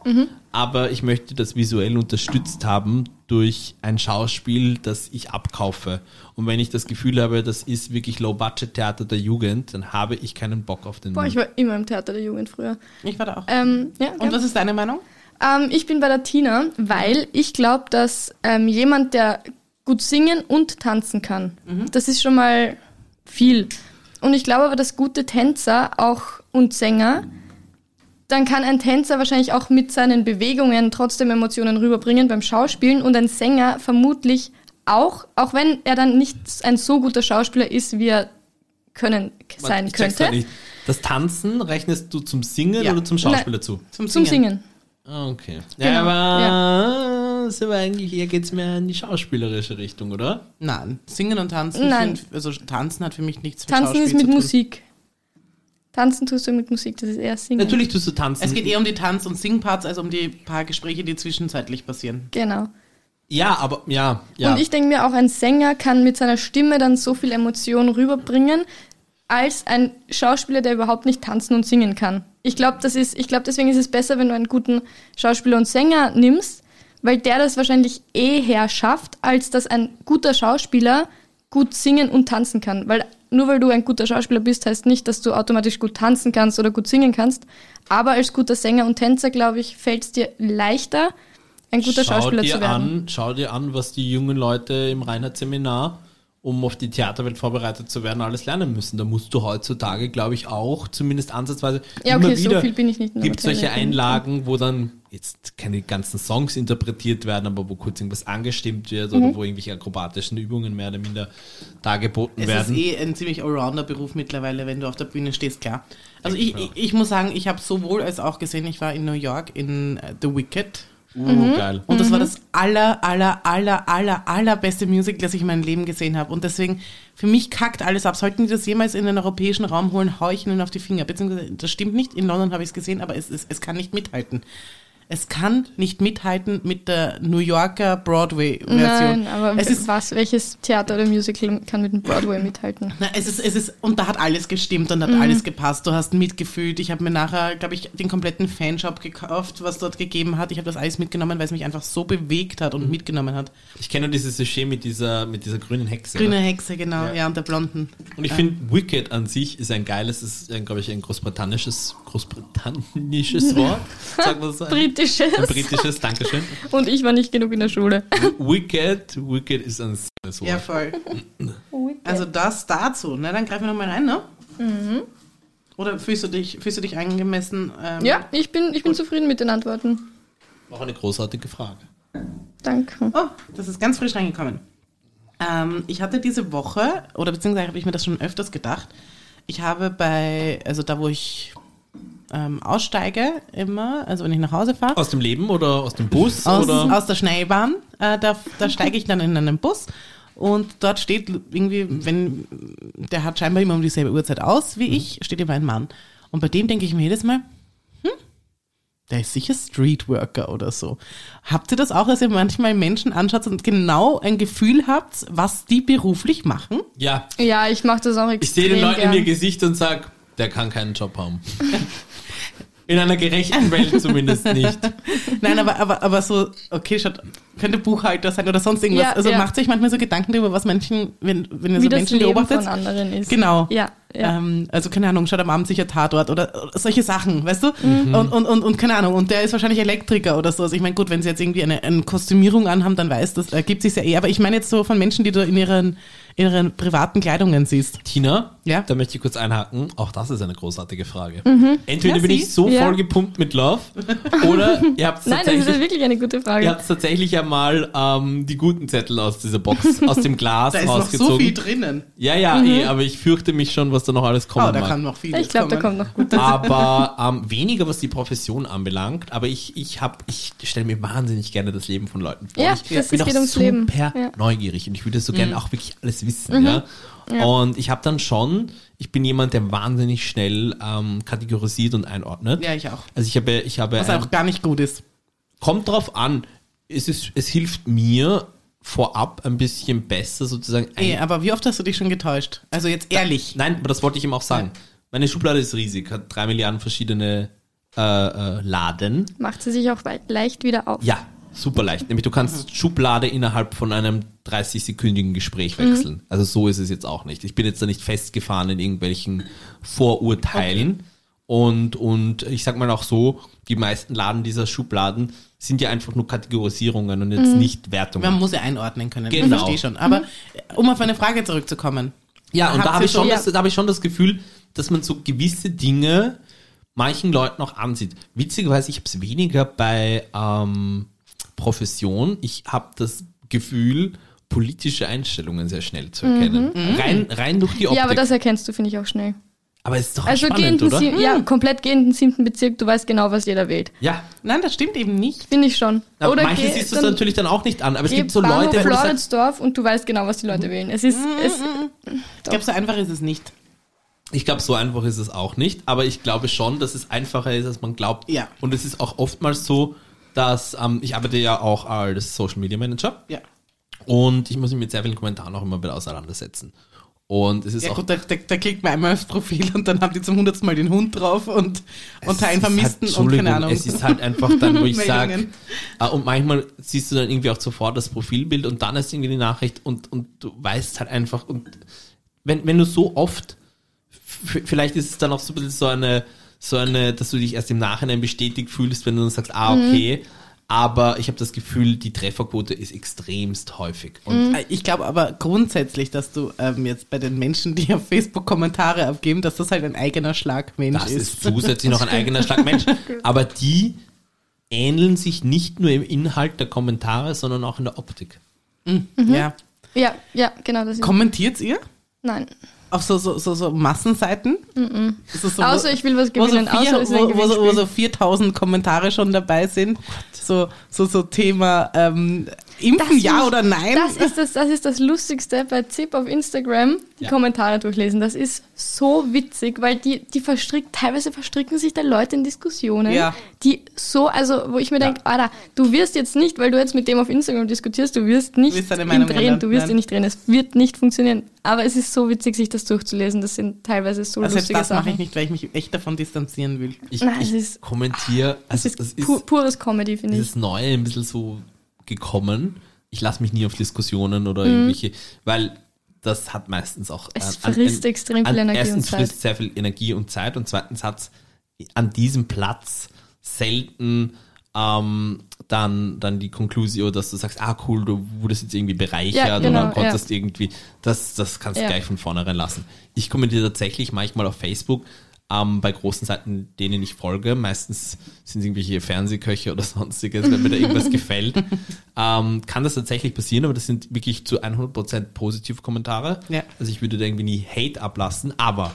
aber ich möchte das visuell unterstützt haben durch ein Schauspiel, das ich abkaufe. Und wenn ich das Gefühl habe, das ist wirklich Low-Budget-Theater der Jugend, dann habe ich keinen Bock auf den Boah, ich war immer im Theater der Jugend früher. Ich war da auch. Ähm, ja, Und was ist deine Meinung? Ähm, ich bin bei der Tina, weil ich glaube, dass ähm, jemand, der gut singen und tanzen kann, das ist schon mal viel. Und ich glaube aber, dass gute Tänzer auch und Sänger, dann kann ein Tänzer wahrscheinlich auch mit seinen Bewegungen trotzdem Emotionen rüberbringen beim Schauspielen und ein Sänger vermutlich auch, auch wenn er dann nicht ein so guter Schauspieler ist, wie er können sein Ich könnte. nicht. Das Tanzen rechnest du zum Singen Ja. oder zum Schauspieler zu? Zum Zum Singen. Ah, okay. Genau, Ja, aber ist aber eigentlich, hier geht's mehr in die schauspielerische Richtung, oder? Nein, Singen und Tanzen. Nein. Sind, also Tanzen hat für mich nichts mit Tanzen Schauspiel ist mit zu tun. Musik. Tanzen tust du mit Musik, das ist eher Singen. Natürlich tust du tanzen. Es geht eher um die Tanz- und Singparts, als um die paar Gespräche, die zwischenzeitlich passieren. Genau. ja, aber ja, ja. Und ich denke mir, auch ein Sänger kann mit seiner Stimme dann so viel Emotion rüberbringen, als ein Schauspieler, der überhaupt nicht tanzen und singen kann. Ich glaube, das ist, ich glaube, deswegen ist es besser, wenn du einen guten Schauspieler und Sänger nimmst, weil der das wahrscheinlich eher schafft, als dass ein guter Schauspieler gut singen und tanzen kann. Weil nur weil du ein guter Schauspieler bist, heißt nicht, dass du automatisch gut tanzen kannst oder gut singen kannst. Aber als guter Sänger und Tänzer, glaube ich, fällt es dir leichter, ein guter schau Schauspieler dir zu werden. An, schau dir an, was die jungen Leute im Reinhardt-Seminar, um auf die Theaterwelt vorbereitet zu werden, alles lernen müssen. Da musst du heutzutage, glaube ich, auch zumindest ansatzweise Ja, immer okay, so wieder viel bin ich nicht in der gibt solche. Einlagen, wo dann jetzt keine ganzen Songs interpretiert werden, aber wo kurz irgendwas angestimmt wird Mhm. oder wo irgendwelche akrobatischen Übungen mehr oder minder dargeboten Es werden. ist eh ein ziemlich Allrounder-Beruf mittlerweile, wenn du auf der Bühne stehst, klar. Also ich, ich, ich muss sagen, ich habe sowohl als auch gesehen, ich war in New York in äh, The Wicked uh, geil. und das war das aller, aller, aller, aller, allerbeste Musical, das ich in meinem Leben gesehen habe. Und deswegen, für mich kackt alles ab. Sollten die das jemals in den europäischen Raum holen, hau ich ihnen auf die Finger. Beziehungsweise, das stimmt nicht, in London habe ich es gesehen, aber es, es, es kann nicht mithalten. Es kann nicht mithalten mit der New Yorker Broadway-Version. Nein, aber es ist was, welches Theater oder Musical kann mit dem Broadway mithalten? Na, es ist, es ist, und da hat alles gestimmt und hat Mhm. alles gepasst. Du hast mitgefühlt. Ich habe mir nachher, glaube ich, den kompletten Fanshop gekauft, was dort gegeben hat. Ich habe das alles mitgenommen, weil es mich einfach so bewegt hat und Mhm. mitgenommen hat. Ich kenne dieses Sujet mit dieser, mit dieser grünen Hexe. Grüne Hexe, genau, ja, Ja. und der Blonden. Und ich finde, Wicked an sich ist ein geiles, ist, glaube ich, ein großbritannisches, großbritannisches Wort. Sagen wir so. Ein, Britisches. ein britisches, Dankeschön. Und ich war nicht genug in der Schule. Wicked, Wicked ist ein Wort. Ja, voll. Also das dazu. Na, dann greifen wir nochmal rein, ne? Oder fühlst du dich, fühlst du dich angemessen? Ähm, Ja, ich bin, ich bin zufrieden mit den Antworten. Auch eine großartige Frage. Danke. Oh, das ist ganz frisch reingekommen. Ähm, ich hatte diese Woche, oder beziehungsweise habe ich mir das schon öfters gedacht, ich habe bei, also da wo ich ähm, aussteige immer, also wenn ich nach Hause fahre, Aus dem Leben oder aus dem Bus? aus, oder? aus der Schnellbahn, äh, da, da steige ich dann in einen Bus und dort steht irgendwie, wenn, der hat scheinbar immer um dieselbe Uhrzeit aus wie ich, steht immer ein Mann. Und bei dem denke ich mir jedes Mal, hm, der ist sicher Streetworker oder so. Habt ihr das auch, dass ihr manchmal Menschen anschaut und genau ein Gefühl habt, was die beruflich machen? ja, Ja, ich mache das auch extrem ich sehe den Leuten gern. in ihr Gesicht und sag, der kann keinen Job haben. In einer gerechten Welt zumindest nicht. Nein, aber, aber, aber so, okay, schaut, könnte Buchhalter sein oder sonst irgendwas. Ja, also ja. macht sich manchmal so Gedanken darüber, was Menschen, wenn, wenn ihr Wie so das Menschen Leben beobachtet. von anderen ist. Genau. Ja, ja. Ähm, also keine Ahnung, schaut am Abend sicher Tatort oder, oder solche Sachen, weißt du? Mhm. Und, und, und, und keine Ahnung, und der ist wahrscheinlich Elektriker oder so. Also ich meine, gut, wenn sie jetzt irgendwie eine, eine Kostümierung anhaben, dann weiß das, ergibt sich ja eh. Aber ich meine jetzt so von Menschen, die du in ihren, in ihren privaten Kleidungen siehst. Tina, Ja? da möchte ich kurz einhaken. Auch das ist eine großartige Frage. Entweder Ja, bin sie. ich so Ja. voll gepumpt mit Love oder ihr habt Nein, das ist tatsächlich, wirklich eine gute ihr Frage. habt tatsächlich einmal ähm, die guten Zettel aus dieser Box, aus dem Glas Da ist noch rausgezogen. so viel drinnen. Ja, ja, eh, aber ich fürchte mich schon, was da noch alles kommen Oh, da mag. kann noch viel Ich glaube, da kommen. kommt noch gut. aber ähm, weniger was die Profession anbelangt, aber ich, ich hab, ich stelle mir wahnsinnig gerne das Leben von Leuten vor. Ja, ich das bin ist- auch super Leben. Ja. Mhm. neugierig und ich würde so gerne auch wirklich alles wissen, ja. Und ich habe dann schon, ich bin jemand, der wahnsinnig schnell ähm, kategorisiert und einordnet. Ja, ich auch. Also ich habe, ich habe, Was ähm, auch gar nicht gut ist. kommt drauf an. Es ist, es hilft mir vorab ein bisschen besser sozusagen. Ey, ein- aber wie oft hast du dich schon getäuscht? Also jetzt ehrlich. Nein, aber das wollte ich ihm auch sagen. Meine Schublade ist riesig, hat drei Milliarden verschiedene äh, äh, Laden. Macht sie sich auch leicht wieder auf. Ja, super leicht. Nämlich du kannst Schublade innerhalb von einem 30-sekündigen Gespräch wechseln. Also so ist es jetzt auch nicht. Ich bin jetzt da nicht festgefahren in irgendwelchen Vorurteilen. Und, und ich sag mal auch so, die meisten Laden dieser Schubladen sind ja einfach nur Kategorisierungen und jetzt nicht Wertungen. Man muss ja einordnen können. Genau. Ich verstehe schon. Aber äh, um auf eine Frage zurückzukommen. Ja, und da habe ich, schon so- das, da habe ich schon das Gefühl, dass man so gewisse Dinge manchen Leuten auch ansieht. Witzigerweise, ich habe es weniger bei ähm, Profession. Ich habe das Gefühl, politische Einstellungen sehr schnell zu erkennen. Rein, rein durch die Optik. Ja, aber das erkennst du, finde ich, auch schnell. Aber es ist doch Also spannend, oder? Sie- ja, komplett gehenden siebten Bezirk, du weißt genau, was jeder wählt. Ja, Nein, das stimmt eben nicht. Finde ich schon. aber Oder manche siehst du dann natürlich dann auch nicht an. Aber es gibt so Bahnhof Leute, wo du sagst, Floridsdorf und du weißt genau, was die Leute wählen. Es ist, es, Ich glaube, so einfach ist es nicht. Ich glaube, so einfach ist es auch nicht, aber ich glaube schon, dass es einfacher ist, als man glaubt. Ja. Und es ist auch oftmals so, dass ähm, ich arbeite ja auch als Social Media Manager Ja. Und ich muss mich mit sehr vielen Kommentaren auch immer wieder auseinandersetzen. Und es ist Ja auch gut, da, da, da klickt man einmal aufs Profil und dann haben die zum hundertsten Mal den Hund drauf und, und teilen Vermissten halt, und keine Ahnung. Es ist halt einfach dann, wo ich sage, äh, und manchmal siehst du dann irgendwie auch sofort das Profilbild und dann ist irgendwie die Nachricht und, und du weißt halt einfach, und wenn, wenn du so oft, vielleicht ist es dann auch so ein bisschen so eine, so eine, dass du dich erst im Nachhinein bestätigt fühlst, wenn du dann sagst, ah, okay, aber ich habe das Gefühl, die Trefferquote ist extremst häufig. Und Äh, Ich glaube aber grundsätzlich, dass du ähm, jetzt bei den Menschen, die auf Facebook Kommentare abgeben, dass das halt ein eigener Schlagmensch Das ist. ist zusätzlich noch ein eigener Schlag Mensch. Aber die ähneln sich nicht nur im Inhalt der Kommentare, sondern auch in der Optik. Ja. ja, ja, genau das ist. Kommentiert ihr? Nein. Auf so, so, so, so Massenseiten? Ist es so, Außer ich will was wo so, gewinnen, vier, außer ist wo, wo, so, wo so 4000 Kommentare schon dabei sind. so, so, so Thema ähm, Impfen, Das ja ist- oder nein? Das ist das, das ist das Lustigste bei ZIP auf Instagram, die Ja. Kommentare durchlesen. Das ist so witzig, weil die, die verstrickt, teilweise verstricken sich da Leute in Diskussionen, Ja. die so, also wo ich mir denke, Alter, du wirst jetzt nicht, weil du jetzt mit dem auf Instagram diskutierst, du wirst nicht wirst deine ihn drehen, du wirst Nein. ihn nicht drehen. Es wird nicht funktionieren. Aber es ist so witzig, sich das durchzulesen. Das sind teilweise so also lustige das mache Sachen. ich nicht, weil ich mich echt davon distanzieren will. Ich, Nein, ich ist- kommentiere, Das also ist, das pu ist pures Comedy, finde ich. dieses Neue ein bisschen so gekommen. Ich lasse mich nie auf Diskussionen oder Mhm. irgendwelche, weil das hat meistens auch. Es an- an- frisst extrem viel Energie erstens und Zeit. frisst sehr viel Energie und Zeit und zweitens hat an diesem Platz selten ähm, dann, dann die Konklusio, dass du sagst, ah cool, du wurdest jetzt irgendwie bereichert Ja, genau, oder konntest irgendwie, das, das kannst du Ja. gleich von vornherein lassen. Ich kommentiere tatsächlich manchmal auf Facebook, ähm, bei großen Seiten, denen ich folge, meistens sind es irgendwelche Fernsehköche oder sonstiges, wenn mir da irgendwas gefällt, ähm, kann das tatsächlich passieren, aber das sind wirklich zu 100% positive Kommentare. Ja. Also ich würde da irgendwie nie Hate ablassen, aber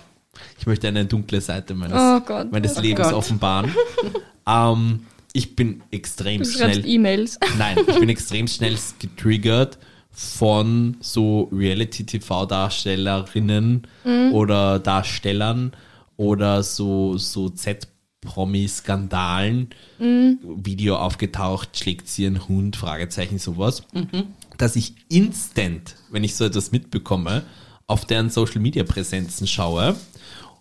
ich möchte eine dunkle Seite meines, Oh Gott. meines Oh Lebens Gott. offenbaren. ähm, ich bin extrem Du schnell. E-Mails. Nein, ich bin extrem schnell getriggert von so Reality-TV-Darstellerinnen oder Darstellern oder so, so Z-Promi-Skandalen. Video aufgetaucht, schlägt sie einen Hund, Fragezeichen, sowas. Dass ich instant, wenn ich so etwas mitbekomme, auf deren Social-Media-Präsenzen schaue.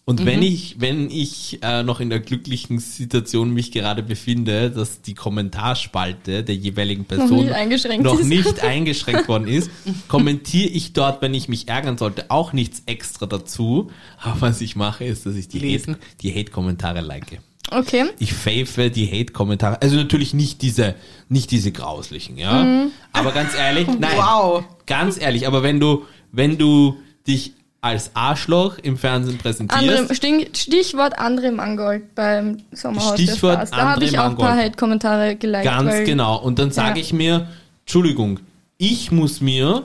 Und wenn ich, wenn ich äh, noch in der glücklichen Situation mich gerade befinde, dass die Kommentarspalte der jeweiligen Person nicht eingeschränkt noch nicht eingeschränkt worden ist, kommentiere ich dort, wenn ich mich ärgern sollte, auch nichts extra dazu. Aber was ich mache, ist, dass ich die Lesen. Hate, Hate-Kommentare like. Okay. Ich fave die Hate-Kommentare. Also natürlich nicht diese, nicht diese grauslichen, ja. Mhm. Aber ganz ehrlich, nein. Wow. Ganz ehrlich, aber wenn du, wenn du dich als Arschloch im Fernsehen präsentierst, Andere, Stichwort André Mangold beim Sommerhaus Stichwort der Stars. Da habe ich auch ein paar. Hate-Kommentare geliked. Ganz genau. Und dann sage Ja. ich mir, Entschuldigung, ich muss mir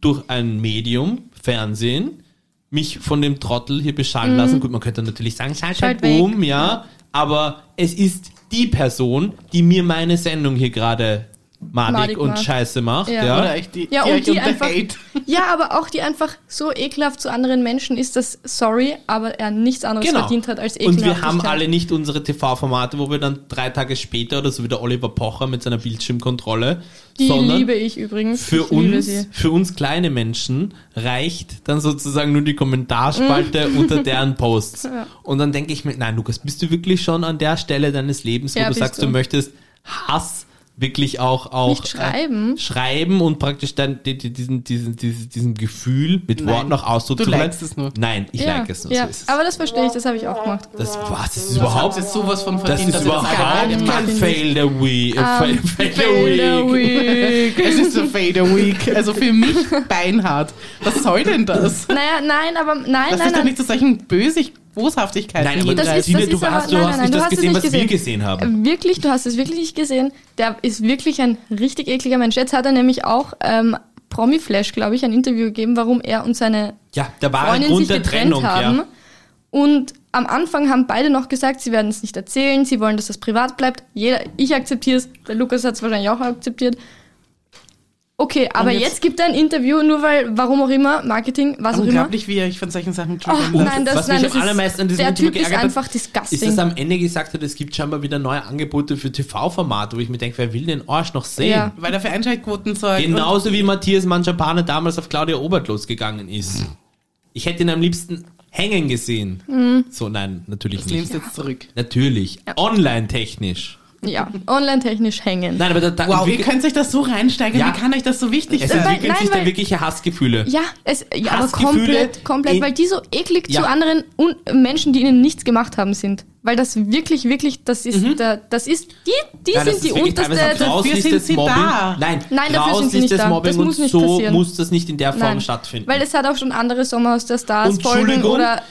durch ein Medium, Fernsehen, mich von dem Trottel hier beschallen lassen. Gut, man könnte natürlich sagen, schalt halt Mhm. Schalt um, ja. Aber es ist die Person, die mir meine Sendung hier gerade madig, Madig und macht. scheiße macht. Ja. Ja. Oder echt die, Ja, und die einfach, ja, aber auch die einfach so ekelhaft zu anderen Menschen ist, dass, sorry, aber er nichts anderes verdient hat als Genau. Und ekelhaft. wir haben alle nicht unsere TV-Formate, wo wir dann drei Tage später oder so wie der Oliver Pocher mit seiner Bildschirmkontrolle, Die sondern liebe ich übrigens. für ich liebe uns, sie. für uns kleine Menschen reicht dann sozusagen nur die Kommentarspalte unter deren Posts. Ja. Und dann denke ich mir, nein, Lukas, bist du wirklich schon an der Stelle deines Lebens, wo Ja, du sagst, du. du. möchtest Hass wirklich auch, auch Nicht schreiben. Äh, schreiben und praktisch dann die, die, diesen, diesen, diesen, diesen Gefühl mit Nein, Worten noch Ausdruck du zu likest es nur. Nein, ich ja, like es nur. ja. So ist es. aber das verstehe ich, das habe ich auch gemacht. das, was, das ist Das überhaupt ihr sowas von das verdient, ist das überhaupt alle geil kein. Fail der Week. Äh, Fail, Fail Fail der the Week. Es ist ein Fader Week. Also für mich beinhart. Was soll denn das? Naja, nein, aber nein, Lass nein, doch nein. nicht zu solchen Bösig Boshaftigkeiten Nein, aber Das ist- Tine, das du, ist aber- hast, du nein, hast nein, nicht du das hast es gesehen, nicht was wir gesehen. gesehen haben. Wirklich, du hast es wirklich nicht gesehen. Der ist wirklich ein richtig ekliger Mensch. Jetzt hat er nämlich auch ähm, Promi-Flash, glaube ich, ein Interview gegeben, warum er und seine Ja, da war Freundin Grund sich der getrennt Trennung, haben. ja. Und am Anfang haben beide noch gesagt, sie werden es nicht erzählen, sie wollen, dass das privat bleibt. Jeder, ich akzeptiere es, der Lukas hat es wahrscheinlich auch akzeptiert. Okay, aber jetzt- jetzt, gibt er ein Interview, nur weil, warum auch immer, Marketing, was auch immer. Unglaublich, wie ihr euch von solchen Sachen Oh, nein, das, was nein, mich das am allermeisten an ist, diesem der Interview Typ ist geärgert hat, einfach disgusting. Ist, dass am Ende gesagt hat, es gibt scheinbar wieder neue Angebote für TV-Formate, wo ich mir denke, wer will den Arsch noch sehen? Ja. Weil er für Einschaltquoten sorgt. Genauso wie Matthias Manjapane damals auf Claudia Obert losgegangen ist. Ich hätte ihn am liebsten hängen gesehen. Mhm. So, nein, natürlich lehnst nicht. jetzt zurück. Natürlich. Online-technisch. Ja, online-technisch hängen. Nein, aber da, da Wow, ihr könnt euch das so reinsteigern. Ja. Wie kann euch das so wichtig es sein? Weil- entwickeln nein, sich da weil- wirkliche Hassgefühle. Ja, es, ja aber Hassgefühle komplett, komplett, in- weil die so eklig Ja. zu anderen Un Menschen, die ihnen nichts gemacht haben, sind. Weil das wirklich, wirklich, das ist, der, das ist, die, die Mhm. Ja, das sind ist die unterste. das- grausliches sind sie Mobbing. da. Nein, Nein, dafür sind sie nicht grausliches da. Mobbing Das und muss nicht so passieren. muss das nicht in der Form Nein, stattfinden. Weil es hat auch schon andere Sommerhaus der Stars Und Folgen Entschuldigung? oder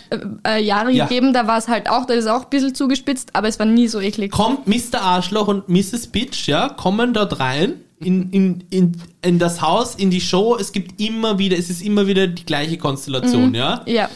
äh, äh, Jahre Ja. gegeben, da war es halt auch, da ist es auch ein bisschen zugespitzt, aber es war nie so eklig. kommt Mr. Arschloch und Mrs. Bitch, ja, kommen dort rein in, in, in, in das Haus, in die Show. Es gibt immer wieder, es ist immer wieder die gleiche Konstellation, ja. Ja.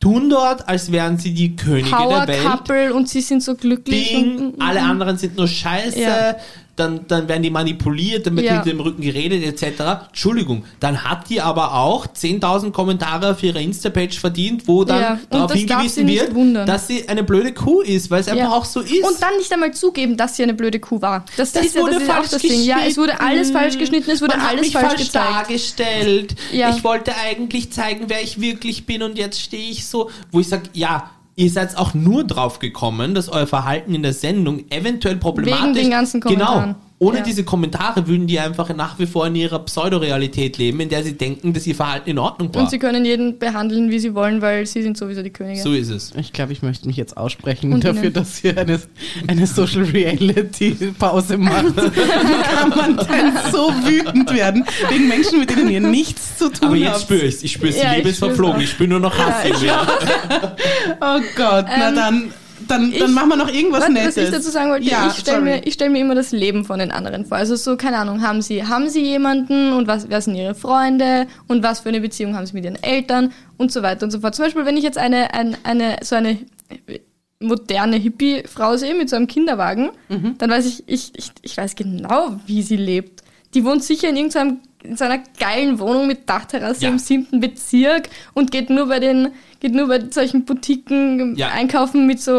Tun dort, als wären sie die Könige Power der Welt. Couple und sie sind so glücklich. Ding, und, alle anderen sind nur scheiße, Ja. Dann, dann werden die manipuliert, dann wird Ja. mit dem Rücken geredet, etc. Entschuldigung, dann hat die aber auch 10.000 Kommentare auf ihrer Insta-Page verdient, wo dann Ja, darauf hingewiesen wird, wundern. dass sie eine blöde Kuh ist, weil es einfach Ja. auch so ist. Und dann nicht einmal zugeben, dass sie eine blöde Kuh war. Das, Das ist ja, das ist auch falsch das Ding. Ja, es wurde alles falsch geschnitten, es wurde Man alles mich falsch, falsch gezeigt. dargestellt. Ja. Ich wollte eigentlich zeigen, wer ich wirklich bin und jetzt stehe ich so, wo ich sage, ja, ihr seid auch nur drauf gekommen, dass euer Verhalten in der Sendung eventuell problematisch Wegen den ganzen Kommentaren. Genau. Ohne Ja. diese Kommentare würden die einfach nach wie vor in ihrer Pseudorealität leben, in der sie denken, dass ihr Verhalten in Ordnung war. Und sie können jeden behandeln, wie sie wollen, weil sie sind sowieso die Könige. so ist es. Ich glaube, ich möchte mich jetzt aussprechen Und dafür, Ihnen? dass ihr eine, eine Social Reality Pause macht. Wie kann man denn so wütend werden wegen Menschen, mit denen ihr nichts zu tun Aber jetzt habt? spüre ich Ich spüre Ja, die Liebe ich ist spür's verflogen. auch. Ich spüre nur noch Hass in mir. Oh Gott, na Ähm, dann, dann, dann ich- machen wir noch irgendwas Was, Nettes. was ich dazu sagen wollte, Ja, ich stelle mir, ich stell mir immer das Leben von den anderen vor. Also so, keine Ahnung, haben sie, haben sie jemanden und was, wer sind ihre Freunde und was für eine Beziehung haben sie mit ihren Eltern und so weiter und so fort. Zum Beispiel, wenn ich jetzt eine, ein, eine so eine moderne Hippie-Frau sehe mit so einem Kinderwagen, Mhm. dann weiß ich, ich, ich, ich weiß genau, wie sie lebt. Die wohnt sicher in irgendeinem in so einer geilen Wohnung mit Dachterrasse Ja. im siebten Bezirk und geht nur bei den geht nur bei solchen Boutiquen Ja. einkaufen mit so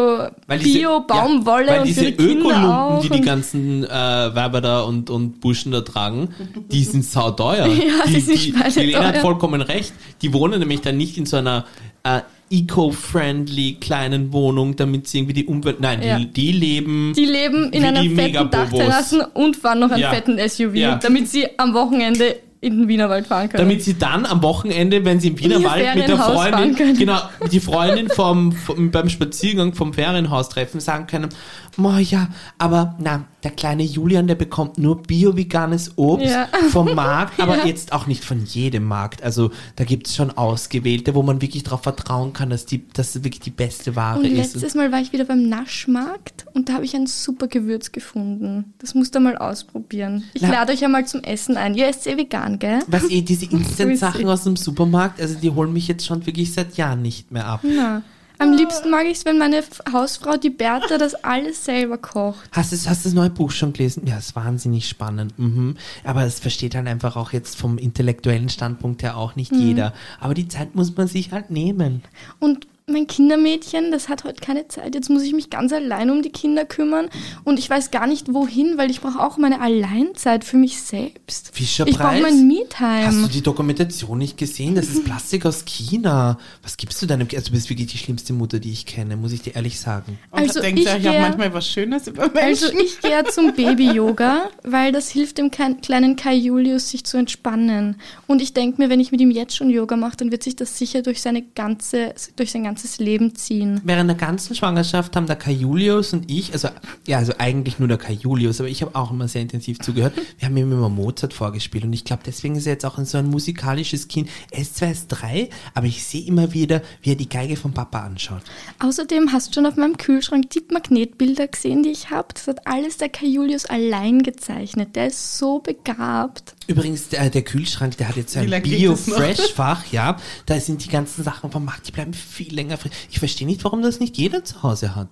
Weil diese- Bio, Baumwolle ja, weil und diese Ökolumpen, auch. die die ganzen äh, Weiber da und, und Burschen da tragen, die sind sauteuer. Ja, die, die sind die, die Lena hat vollkommen recht. Die wohnen nämlich dann nicht in so einer äh, eco-friendly kleinen Wohnung, damit sie irgendwie die Umwelt... Nein, Ja. die, die leben... die leben in einer fetten Megabobos. Dachterrassen und fahren noch einen Ja. fetten SUV, Ja. damit sie am Wochenende in den Wienerwald fahren können. damit sie dann am Wochenende, wenn sie im Wienerwald mit der Freundin, genau, die Freundin vom, vom, beim Spaziergang vom Ferienhaus treffen, sagen können, oh ja, aber na, der kleine Julian, der bekommt nur bio-veganes Obst Ja. vom Markt, aber Ja. jetzt auch nicht von jedem Markt. Also da gibt's schon ausgewählte, wo man wirklich darauf vertrauen kann, dass die, dass es wirklich die beste Ware und ist. letztes Mal war ich wieder beim Naschmarkt und da habe ich ein super Gewürz gefunden. Das musst du mal ausprobieren. Ich Na. lade euch einmal zum Essen ein. Ihr esst eh vegan, gell? Was eh, diese Instant-Sachen aus dem Supermarkt, also die holen mich jetzt schon wirklich seit Jahren nicht mehr ab. Na. Am liebsten mag ich es, wenn meine Hausfrau, die Bertha, das alles selber kocht. Hast du hast das neue Buch schon gelesen? Ja, ist wahnsinnig spannend. Mhm. Aber es versteht halt einfach auch jetzt vom intellektuellen Standpunkt her auch nicht jeder. Aber die Zeit muss man sich halt nehmen. Und mein Kindermädchen, das hat heute keine Zeit. Jetzt muss ich mich ganz allein um die Kinder kümmern. Und ich weiß gar nicht wohin, weil ich brauche auch meine Alleinzeit für mich selbst. Fischerpreis? Ich brauche mein Me-Time. Hast du die Dokumentation nicht gesehen? Das ist Plastik aus China. Was gibst du deinem Kind? Also du bist wirklich die schlimmste Mutter, die ich kenne, muss ich dir ehrlich sagen. Und Also denkt ich euch auch gehe- manchmal was Schönes über Menschen? Also ich gehe zum Baby-Yoga, weil das hilft dem kleinen Kai Julius, sich zu entspannen. Und ich denke mir, wenn ich mit ihm jetzt schon Yoga mache, dann wird sich das sicher durch, seine ganze, durch sein ganzes Leben ziehen. Während der ganzen Schwangerschaft haben der Kai Julius und ich, also ja, also eigentlich nur der Kai Julius, aber ich habe auch immer sehr intensiv zugehört. Wir haben ihm immer Mozart vorgespielt und ich glaube, deswegen ist er jetzt auch so ein musikalisches Kind. Er ist zwar erst drei, aber ich sehe immer wieder, wie er die Geige vom Papa anschaut. Außerdem hast du schon auf meinem Kühlschrank die Magnetbilder gesehen, die ich habe. Das hat alles der Kai Julius allein gezeichnet. Der ist so begabt. Übrigens, der, der Kühlschrank, der hat jetzt ein? Bio-Fresh-Fach, ja. Da sind die ganzen Sachen vom Markt, die bleiben viel länger frisch. Ich verstehe nicht, warum das nicht jeder zu Hause hat.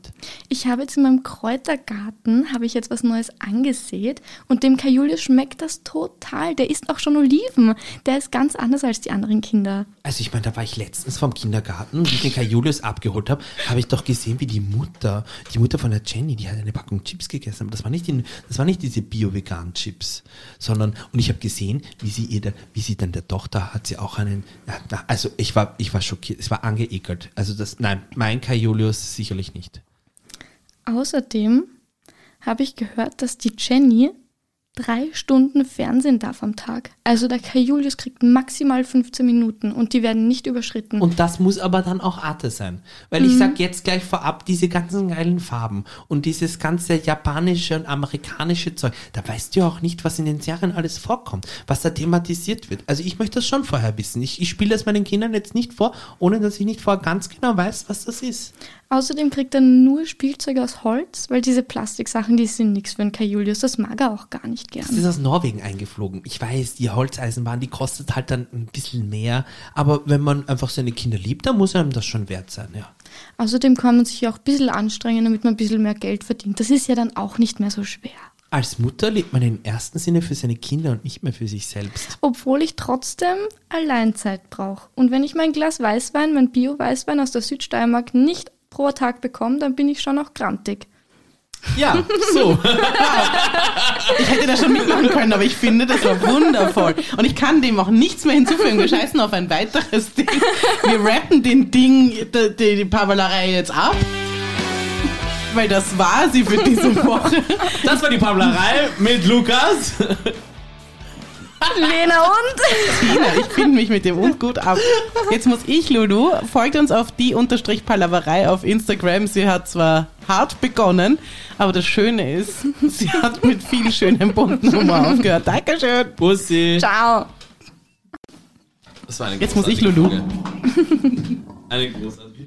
Ich habe jetzt in meinem Kräutergarten, habe ich jetzt was Neues angesät und dem Kai Julius schmeckt das total. Der isst auch schon Oliven. Der ist ganz anders als die anderen Kinder. Also ich meine, da war ich letztens vom Kindergarten und wie ich den Kai Julius abgeholt habe, habe ich doch gesehen, wie die Mutter, die Mutter von der Jenny, die hat eine Packung Chips gegessen, aber das war nicht, die, das war nicht diese bio-vegan Chips, sondern und ich habe gesehen, wie sie ihr, wie sie dann der Tochter hat sie auch einen, also ich war, ich war schockiert, es war angeekelt. Also das, nein, mein Kai Julius sicherlich nicht. Außerdem habe ich gehört, dass die Jenny drei Stunden Fernsehen darf am Tag. Also der Kai Julius kriegt maximal 15 Minuten und die werden nicht überschritten. Und das muss aber dann auch Arte sein. Weil ich sag jetzt gleich vorab, diese ganzen geilen Farben und dieses ganze japanische und amerikanische Zeug, da weißt du ja auch nicht, was in den Serien alles vorkommt, was da thematisiert wird. Also ich möchte das schon vorher wissen. Ich, ich spiele das meinen Kindern jetzt nicht vor, ohne dass ich nicht vorher ganz genau weiß, was das ist. Außerdem kriegt er nur Spielzeug aus Holz, weil diese Plastiksachen, die sind nichts für den Kai Julius. Das mag er auch gar nicht Das gern. ist aus Norwegen eingeflogen. Ich weiß, die Holzeisenbahn, die kostet halt dann ein bisschen mehr. Aber wenn man einfach seine Kinder liebt, dann muss einem das schon wert sein, ja. Außerdem kann man sich auch ein bisschen anstrengen, damit man ein bisschen mehr Geld verdient. Das ist ja dann auch nicht mehr so schwer. Als Mutter lebt man im ersten Sinne für seine Kinder und nicht mehr für sich selbst. Obwohl ich trotzdem Alleinzeit brauche. Und wenn ich mein Glas Weißwein, mein Bio-Weißwein aus der Südsteiermark nicht pro Tag bekomme, dann bin ich schon auch grantig. Ja, so. Ich hätte da schon mitmachen können, aber ich finde, das war wundervoll. Und ich kann dem auch nichts mehr hinzufügen. Wir scheißen auf ein weiteres Ding. Wir rappen den Ding, die, die, die Pavalerei jetzt ab. weil das war sie für diese Woche. Das war die Pablerei mit Lukas. Lena und? Tina, ich finde mich mit dem und gut ab. Jetzt muss ich, Lulu, folgt uns auf die Unterstrich Palaverei auf Instagram. Sie hat zwar hart begonnen, aber das Schöne ist, sie hat mit viel schönem bunten Humor aufgehört. Dankeschön. Bussi. Ciao. Das war eine Jetzt muss ich, Lulu. Eine großartige.